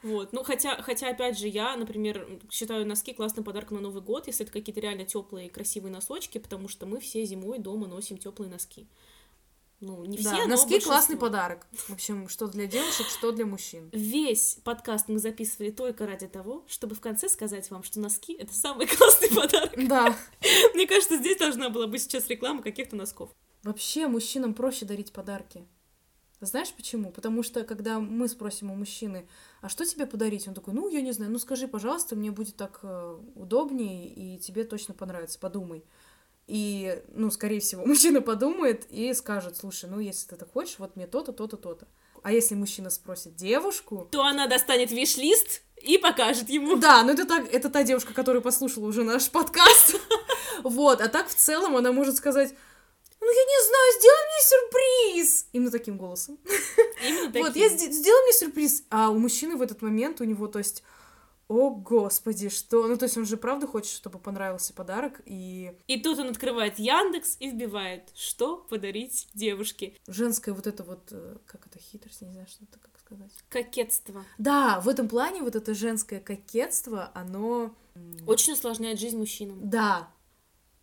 [SPEAKER 2] Вот, ну хотя, хотя, опять же, я, например, считаю носки классным подарком на Новый год, если это какие-то реально теплые красивые носочки, потому что мы все зимой дома носим теплые носки. Ну, не все,
[SPEAKER 3] Да,
[SPEAKER 2] но
[SPEAKER 3] носки
[SPEAKER 2] большинство.
[SPEAKER 3] классный подарок. В общем, что для девушек, что для мужчин.
[SPEAKER 2] Весь подкаст мы записывали только ради того, чтобы в конце сказать вам, что носки — это самый классный подарок.
[SPEAKER 3] Да.
[SPEAKER 2] Мне кажется, здесь должна была быть сейчас реклама каких-то носков.
[SPEAKER 3] Вообще мужчинам проще дарить подарки. Знаешь почему? Потому что когда мы спросим у мужчины, а что тебе подарить? Он такой, ну, я не знаю, ну скажи, пожалуйста, мне будет так э, удобнее, и тебе точно понравится, подумай. И, ну, скорее всего, мужчина подумает и скажет, слушай, ну, если ты так хочешь, вот мне то-то, то-то, то-то. А если мужчина спросит девушку,
[SPEAKER 2] То она достанет виш-лист и покажет ему.
[SPEAKER 3] да, ну это, так, это та девушка, которая послушала уже наш подкаст. Вот, а так в целом она может сказать, ну я не знаю, сделай мне сюрприз. Именно таким голосом.
[SPEAKER 2] Именно
[SPEAKER 3] Вот,
[SPEAKER 2] таким.
[SPEAKER 3] я сде- сделай мне сюрприз. А у мужчины в этот момент, у него, то есть, о господи, что... Ну, то есть он же правда хочет, чтобы понравился подарок, и
[SPEAKER 2] И тут он открывает Яндекс и вбивает, что подарить девушке.
[SPEAKER 3] женская вот это вот, э, как это, хитрость, не знаю, что это, как сказать.
[SPEAKER 2] Кокетство.
[SPEAKER 3] Да, в этом плане вот это женское кокетство, оно...
[SPEAKER 2] Очень усложняет жизнь мужчинам.
[SPEAKER 3] Да,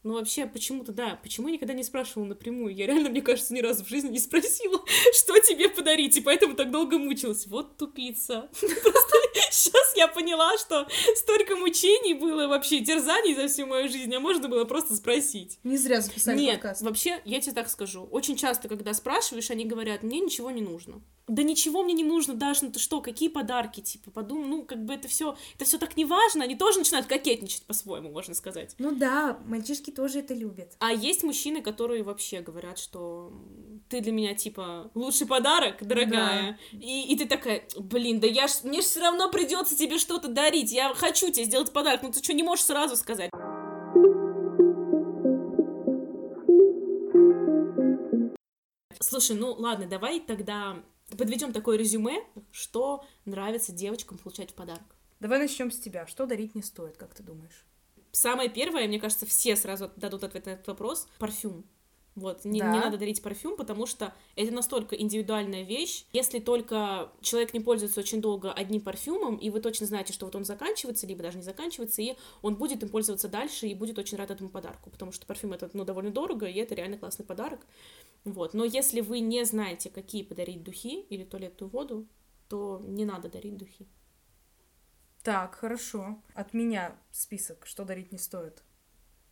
[SPEAKER 2] Ну, вообще, почему-то, да, почему я никогда не спрашивала напрямую? Я реально, мне кажется, ни разу в жизни не спросила, что тебе подарить, и поэтому так долго мучилась. Вот тупица. Просто сейчас я поняла, что столько мучений было вообще, терзаний за всю мою жизнь, а можно было просто спросить.
[SPEAKER 3] не зря записали
[SPEAKER 2] Нет,
[SPEAKER 3] подкаст.
[SPEAKER 2] вообще, я тебе так скажу. Очень часто, когда спрашиваешь, они говорят, мне ничего не нужно. Да ничего мне не нужно, Даша, ну ты что, какие подарки, типа, подумай, ну, как бы это все, это все так не важно, они тоже начинают кокетничать по-своему, можно сказать.
[SPEAKER 3] Ну да, мальчишки тоже это любят.
[SPEAKER 2] А есть мужчины, которые вообще говорят, что ты для меня, типа, лучший подарок, дорогая. И, и ты такая, блин, да я ж, мне же все равно придется тебе что-то дарить. Я хочу тебе сделать подарок. Ну ты что, не можешь сразу сказать? Слушай, ну ладно, давай тогда подведем такое резюме, что нравится девочкам получать в подарок.
[SPEAKER 3] Давай начнем с тебя. Что дарить не стоит, как ты думаешь?
[SPEAKER 2] Самое первое, мне кажется, все сразу дадут ответ на этот вопрос — парфюм. Вот, не,
[SPEAKER 3] Да.
[SPEAKER 2] не надо дарить парфюм, потому что это настолько индивидуальная вещь. Если только человек не пользуется очень долго одним парфюмом, и вы точно знаете, что вот он заканчивается, либо даже не заканчивается, и он будет им пользоваться дальше и будет очень рад этому подарку, потому что парфюм это, ну, довольно дорого, и это реально классный подарок. Вот. Но если вы не знаете, какие подарить духи или туалетную воду, то не надо дарить духи.
[SPEAKER 3] Так, хорошо. От меня список, что дарить не стоит.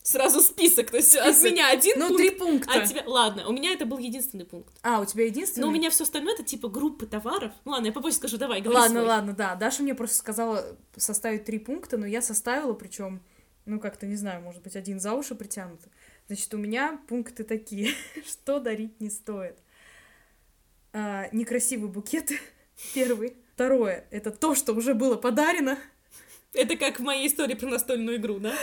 [SPEAKER 2] Сразу список, то есть от
[SPEAKER 3] Список.
[SPEAKER 2] меня один
[SPEAKER 3] Ну,
[SPEAKER 2] пункт,
[SPEAKER 3] три пункта.
[SPEAKER 2] а от тебя... Ладно, у меня это был единственный пункт.
[SPEAKER 3] А, у тебя единственный?
[SPEAKER 2] Но у меня все остальное это типа группы товаров. Ну ладно, я попозже скажу, давай, говори
[SPEAKER 3] Ладно,
[SPEAKER 2] свой.
[SPEAKER 3] ладно, да. Даша мне просто сказала составить три пункта, но я составила, причем, ну как-то, не знаю, может быть, один за уши притянут. Значит, у меня пункты такие, что дарить не стоит. А, некрасивые букеты, первый. Второе, это то, что уже было подарено.
[SPEAKER 2] Это как в моей истории про настольную игру, да?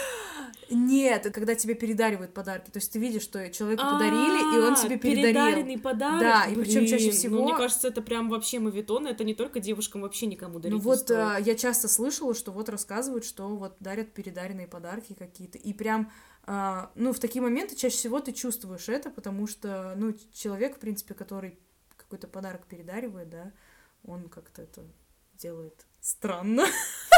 [SPEAKER 3] Нет, это когда тебе передаривают подарки. То есть ты видишь, что человеку подарили, и он
[SPEAKER 2] А,
[SPEAKER 3] тебе передарил.
[SPEAKER 2] Передаренный подарок.
[SPEAKER 3] Да, и причем чаще
[SPEAKER 2] Блин,
[SPEAKER 3] всего-
[SPEAKER 2] Ну, мне кажется, это прям вообще мавитон, это не только девушкам, вообще никому дарить
[SPEAKER 3] Ну вот а, я часто слышала, что вот рассказывают, что вот дарят передаренные подарки какие-то. И прям, а, ну, в такие моменты чаще всего ты чувствуешь это, потому что, ну, человек, в принципе, который какой-то подарок передаривает, да, он как-то это делает странно.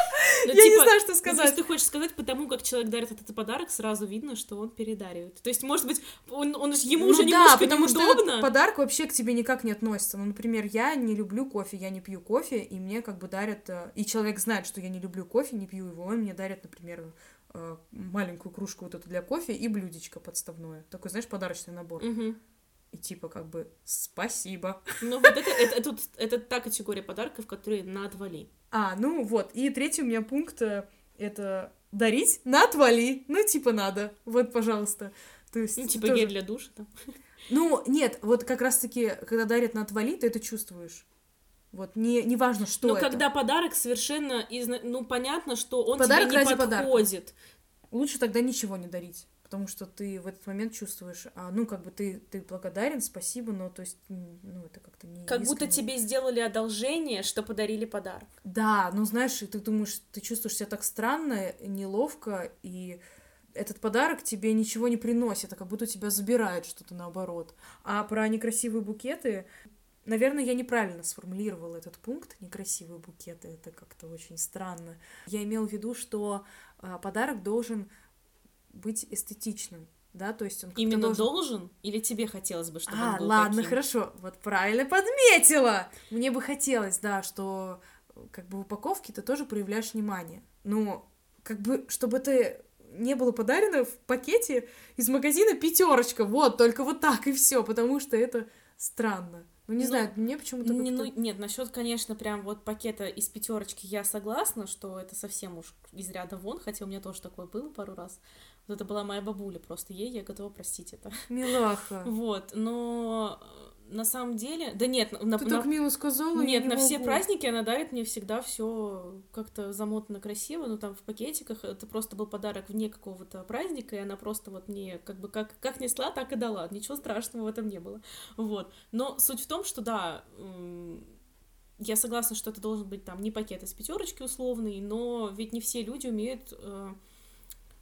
[SPEAKER 2] Ну,
[SPEAKER 3] Я не
[SPEAKER 2] типа,
[SPEAKER 3] знаю, что
[SPEAKER 2] Ну,
[SPEAKER 3] сказать.
[SPEAKER 2] ты хочешь сказать, потому как человек дарит этот подарок, сразу видно, что он передаривает. То есть, может быть, он, он ему
[SPEAKER 3] Ну
[SPEAKER 2] уже
[SPEAKER 3] да,
[SPEAKER 2] немножко
[SPEAKER 3] потому что
[SPEAKER 2] неудобно.
[SPEAKER 3] этот подарок вообще к тебе никак не относится. Ну, например, я не люблю кофе, я не пью кофе, и мне как бы дарят... э, И человек знает, что я не люблю кофе, не пью его, он мне дарит, например, э, маленькую кружку вот эту для кофе и блюдечко подставное. Такой, знаешь, подарочный набор.
[SPEAKER 2] Мгм.
[SPEAKER 3] И типа как бы спасибо.
[SPEAKER 2] Ну, вот это, это, это, тут- это та категория подарков, которые на отвали.
[SPEAKER 3] А, ну вот. И третий у меня пункт э, это дарить на отвали. Ну, типа надо. Вот, пожалуйста. То есть,
[SPEAKER 2] Ну, типа
[SPEAKER 3] тоже-
[SPEAKER 2] гель для душа там.
[SPEAKER 3] Ну, нет, вот как раз-таки, когда дарят на отвали, ты это чувствуешь. Вот, не, не важно, что
[SPEAKER 2] Но
[SPEAKER 3] это.
[SPEAKER 2] когда подарок совершенно, изна- ну, понятно, что он
[SPEAKER 3] Подарок
[SPEAKER 2] тебе не
[SPEAKER 3] ради подарка.
[SPEAKER 2] подходит.
[SPEAKER 3] Лучше тогда ничего не дарить. Потому что ты в этот момент чувствуешь, а, ну, как бы ты, ты благодарен, спасибо, но, то есть, ну, это как-то не
[SPEAKER 2] Как будто
[SPEAKER 3] искренне.
[SPEAKER 2] тебе сделали одолжение, что подарили подарок.
[SPEAKER 3] Да, ну, знаешь, ты думаешь, ты чувствуешь себя так странно, неловко, и этот подарок тебе ничего не приносит, а как будто тебя забирают что-то наоборот. А про некрасивые букеты, наверное, я неправильно сформулировала этот пункт. Некрасивые букеты, это как-то очень странно. Я имела в виду, что а, подарок должен быть эстетичным, да, то есть он
[SPEAKER 2] Именно
[SPEAKER 3] должен...
[SPEAKER 2] должен? Или тебе хотелось бы, чтобы
[SPEAKER 3] А,
[SPEAKER 2] он был
[SPEAKER 3] ладно,
[SPEAKER 2] таким?
[SPEAKER 3] хорошо. Вот правильно подметила. Мне бы хотелось, да, что э, как бы в упаковке ты тоже проявляешь внимание. Но как бы, чтобы это не было подарено в пакете из магазина пятерочка. Вот, только вот так и все, потому что это странно. Ну, не
[SPEAKER 2] Ну,
[SPEAKER 3] знаю, мне почему-то
[SPEAKER 2] Не, ну, нет, насчет, конечно, прям вот пакета из пятерочки я согласна, что это совсем уж из ряда вон, хотя у меня тоже такое было пару раз. Вот это была моя бабуля, просто ей я готова простить это.
[SPEAKER 3] Милаха.
[SPEAKER 2] Вот, но э, на самом деле... Да нет, на,
[SPEAKER 3] Ты
[SPEAKER 2] на-
[SPEAKER 3] так мило сказала,
[SPEAKER 2] Нет,
[SPEAKER 3] не
[SPEAKER 2] на все
[SPEAKER 3] могу.
[SPEAKER 2] праздники она дарит мне всегда все как-то замотано красиво, ну там в пакетиках. Это просто был подарок вне какого-то праздника, и она просто вот мне как бы как, как несла, так и дала. Ничего страшного в этом не было. Вот. Но суть в том, что да, я согласна, что это должен быть там не пакет из пятерочки условный, но ведь не все люди умеют э,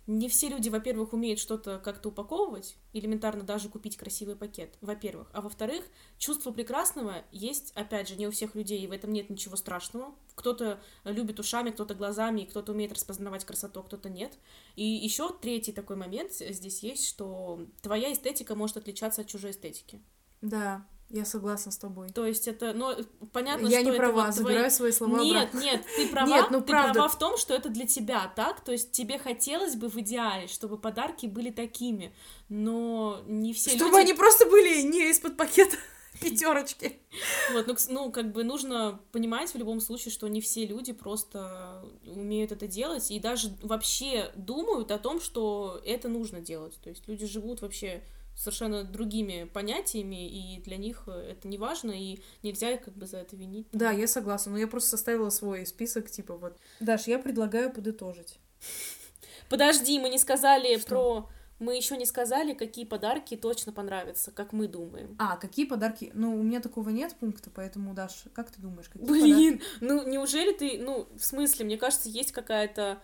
[SPEAKER 2] не все люди, во-первых, умеют что-то как-то упаковывать, элементарно даже купить красивый пакет, во-первых. А во-вторых, чувство прекрасного есть, опять же, не у всех людей, и в этом нет ничего страшного. Кто-то любит ушами, кто-то глазами, кто-то умеет распознавать красоту, а кто-то нет. И еще третий такой момент здесь есть, что твоя эстетика может отличаться от чужой эстетики.
[SPEAKER 3] Да, я согласна с тобой.
[SPEAKER 2] То есть это, ну, понятно,
[SPEAKER 3] я
[SPEAKER 2] что
[SPEAKER 3] не права,
[SPEAKER 2] вот твои-
[SPEAKER 3] забираю свои слова
[SPEAKER 2] нет,
[SPEAKER 3] обратно.
[SPEAKER 2] нет, ты права,
[SPEAKER 3] Нет, ну
[SPEAKER 2] ты
[SPEAKER 3] правда.
[SPEAKER 2] права в том, что это для тебя, так? То есть тебе хотелось бы в идеале, чтобы подарки были такими, но не все
[SPEAKER 3] Чтобы
[SPEAKER 2] люди...
[SPEAKER 3] они просто были не из-под пакета пятерочки.
[SPEAKER 2] Вот, ну, ну, как бы нужно понимать в любом случае, что не все люди просто умеют это делать и даже вообще думают о том, что это нужно делать. То есть люди живут вообще совершенно другими понятиями, и для них это не важно, и нельзя их как бы за это винить.
[SPEAKER 3] Да, я согласна, но я просто составила свой список, типа вот. Даш, я предлагаю подытожить.
[SPEAKER 2] Подожди, мы не сказали
[SPEAKER 3] Что?
[SPEAKER 2] про... Мы еще не сказали, какие подарки точно понравятся, как мы думаем.
[SPEAKER 3] А, какие подарки? Ну, у меня такого нет пункта, поэтому, Даш, как ты думаешь, какие подарки?
[SPEAKER 2] Блин, ну неужели ты, ну, в смысле, мне кажется, есть какая-то...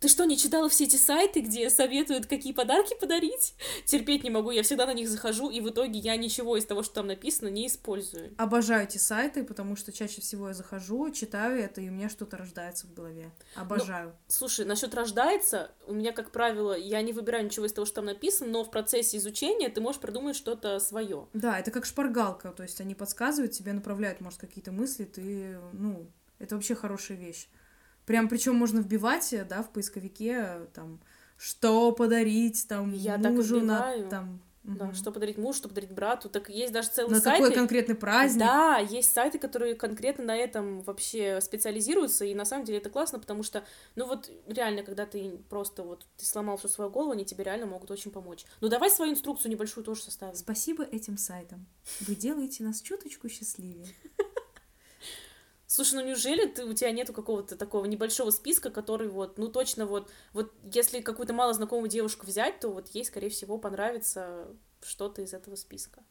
[SPEAKER 2] Ты что, не читала все эти сайты, где советуют, какие подарки подарить? Терпеть не могу, я всегда на них захожу, и в итоге я ничего из того, что там написано, не использую.
[SPEAKER 3] Обожаю эти сайты, потому что чаще всего я захожу, читаю это, и у меня что-то рождается в голове. Обожаю.
[SPEAKER 2] Слушай, насчет рождается, у меня, как правило, я не выбираю ничего из того, что там написано, но в процессе изучения ты можешь придумать что-то свое.
[SPEAKER 3] Да, это как шпаргалка, то есть они подсказывают тебе, направляют, может, какие-то мысли, ты, ну, это вообще хорошая вещь. Прям, причем можно вбивать, да, в поисковике, там, что подарить, там,
[SPEAKER 2] Я так
[SPEAKER 3] мужу на,
[SPEAKER 2] вбиваю.
[SPEAKER 3] там,
[SPEAKER 2] Да,
[SPEAKER 3] мгм.
[SPEAKER 2] что подарить мужу, что подарить брату, так есть даже целые
[SPEAKER 3] на
[SPEAKER 2] сайты.
[SPEAKER 3] какой конкретный праздник.
[SPEAKER 2] Да, есть сайты, которые конкретно на этом вообще специализируются, и на самом деле это классно, потому что, ну вот реально, когда ты просто вот ты сломал всю свою голову, они тебе реально могут очень помочь. Ну давай свою инструкцию небольшую тоже составим.
[SPEAKER 3] Спасибо этим сайтам. Вы делаете нас чуточку счастливее.
[SPEAKER 2] Слушай, ну неужели ты, у тебя нету какого-то такого небольшого списка, который вот, ну точно вот, вот если какую-то малознакомую девушку взять, то вот ей, скорее всего, понравится что-то из этого списка.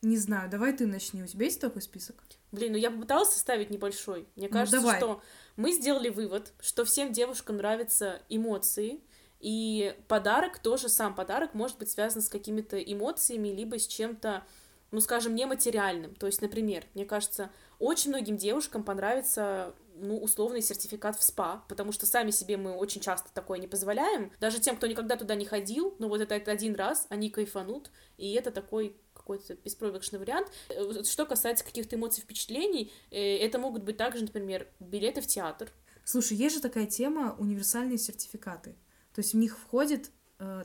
[SPEAKER 3] Не знаю, давай ты начни. У тебя есть такой список?
[SPEAKER 2] Блин, ну я попыталась составить небольшой. Мне
[SPEAKER 3] Ну,
[SPEAKER 2] кажется,
[SPEAKER 3] давай.
[SPEAKER 2] что мы сделали вывод, что всем девушкам нравятся эмоции, и подарок, тоже сам подарок, может быть связан с какими-то эмоциями, либо с чем-то, ну, скажем, нематериальным. То есть, например, мне кажется, очень многим девушкам понравится ну, условный сертификат в СПА, потому что сами себе мы очень часто такое не позволяем. Даже тем, кто никогда туда не ходил, но вот это, это один раз, они кайфанут, и это такой какой-то беспроигрышный вариант. Э, Что касается каких-то эмоций, впечатлений, э, это могут быть также, например, билеты в театр.
[SPEAKER 3] Слушай, есть же такая тема универсальные сертификаты. То есть в них входит,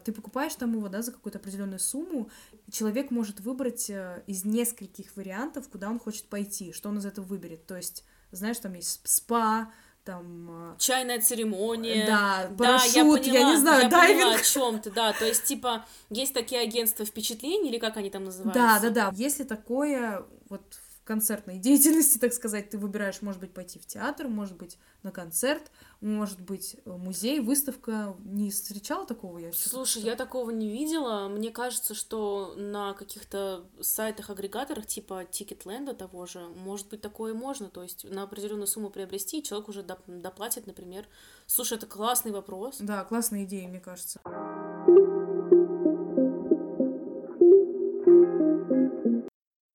[SPEAKER 3] ты покупаешь там его, да, за какую-то определенную сумму, человек может выбрать э, из нескольких вариантов, куда он хочет пойти, что он из этого выберет. То есть, знаешь, там есть спа, там... э,
[SPEAKER 2] Чайная церемония.
[SPEAKER 3] Да,
[SPEAKER 2] Да,
[SPEAKER 3] парашют,
[SPEAKER 2] я
[SPEAKER 3] я,
[SPEAKER 2] поняла,
[SPEAKER 3] не знаю,
[SPEAKER 2] я поняла,
[SPEAKER 3] дайвинг.
[SPEAKER 2] о чем ты, да, то есть, типа, есть такие агентства впечатлений, или как они там называются?
[SPEAKER 3] Да, да, да. Если такое вот концертной деятельности, так сказать. Ты выбираешь, может быть, пойти в театр, может быть, на концерт, может быть, музей, выставка. Не встречала такого я?
[SPEAKER 2] Слушай, я такого не видела. Мне кажется, что на каких-то сайтах-агрегаторах типа Тикетленда того же, может быть, такое можно. То есть на определенную сумму приобрести, и человек уже доплатит, например. Слушай, это классный вопрос.
[SPEAKER 3] Да, классная идея, мне кажется.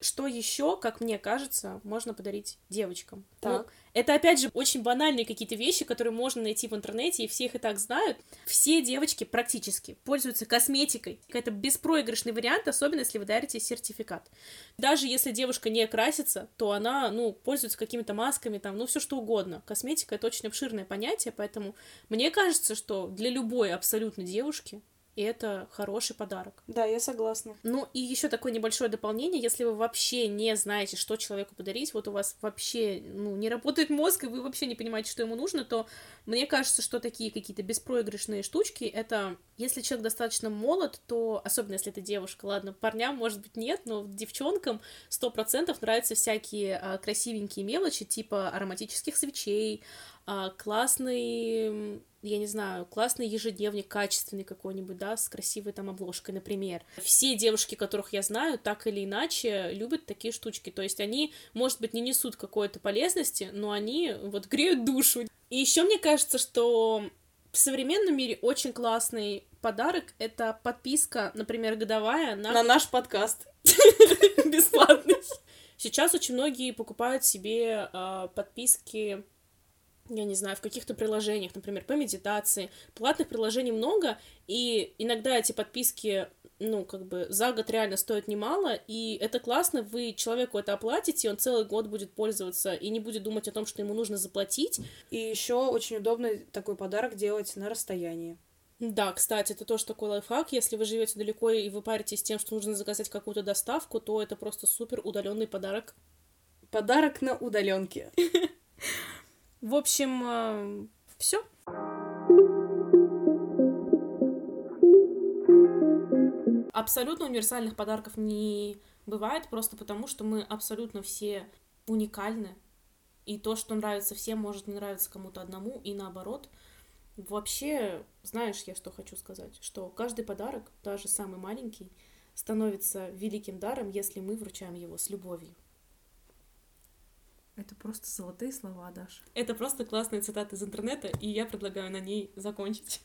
[SPEAKER 2] Что еще, как мне кажется, можно подарить девочкам? Так. Ну, это, опять же, очень банальные какие-то вещи, которые можно найти в интернете, и все их и так знают. Все девочки практически пользуются косметикой. Это беспроигрышный вариант, особенно если вы дарите сертификат. Даже если девушка не красится, то она, ну, пользуется какими-то масками, там, ну, все что угодно. Косметика — это очень обширное понятие, поэтому мне кажется, что для любой абсолютно девушки и это хороший подарок.
[SPEAKER 1] Да, я согласна.
[SPEAKER 2] Ну и еще такое небольшое дополнение, если вы вообще не знаете, что человеку подарить, вот у вас вообще ну, не работает мозг, и вы вообще не понимаете, что ему нужно, то мне кажется, что такие какие-то беспроигрышные штучки, это если человек достаточно молод, то, особенно если это девушка, ладно, парням, может быть, нет, но девчонкам сто процентов нравятся всякие а, красивенькие мелочи, типа ароматических свечей, а, классный я не знаю, классный ежедневник, качественный какой-нибудь, да, с красивой там обложкой, например. Все девушки, которых я знаю, так или иначе любят такие штучки. То есть они, может быть, не несут какой-то полезности, но они вот греют душу. И еще мне кажется, что в современном мире очень классный подарок — это подписка, например, годовая на...
[SPEAKER 1] На наш подкаст.
[SPEAKER 2] Бесплатный. Сейчас очень многие покупают себе э, подписки я не знаю, в каких-то приложениях, например, по медитации. Платных приложений много, и иногда эти подписки, ну, как бы за год реально стоят немало, и это классно, вы человеку это оплатите, он целый год будет пользоваться и не будет думать о том, что ему нужно заплатить.
[SPEAKER 1] И еще очень удобно такой подарок делать на расстоянии.
[SPEAKER 2] Да, кстати, это тоже такой лайфхак. Если вы живете далеко и вы паритесь тем, что нужно заказать какую-то доставку, то это просто супер удаленный подарок.
[SPEAKER 1] Подарок на удаленке.
[SPEAKER 2] В общем, э, все. Абсолютно универсальных подарков не бывает, просто потому что мы абсолютно все уникальны. И то, что нравится всем, может не нравиться кому-то одному, и наоборот. Вообще, знаешь, я что хочу сказать? Что каждый подарок, даже самый маленький, становится великим даром, если мы вручаем его с любовью.
[SPEAKER 3] Это просто золотые слова, Даша.
[SPEAKER 2] Это просто классная цитата из интернета, и я предлагаю на ней закончить.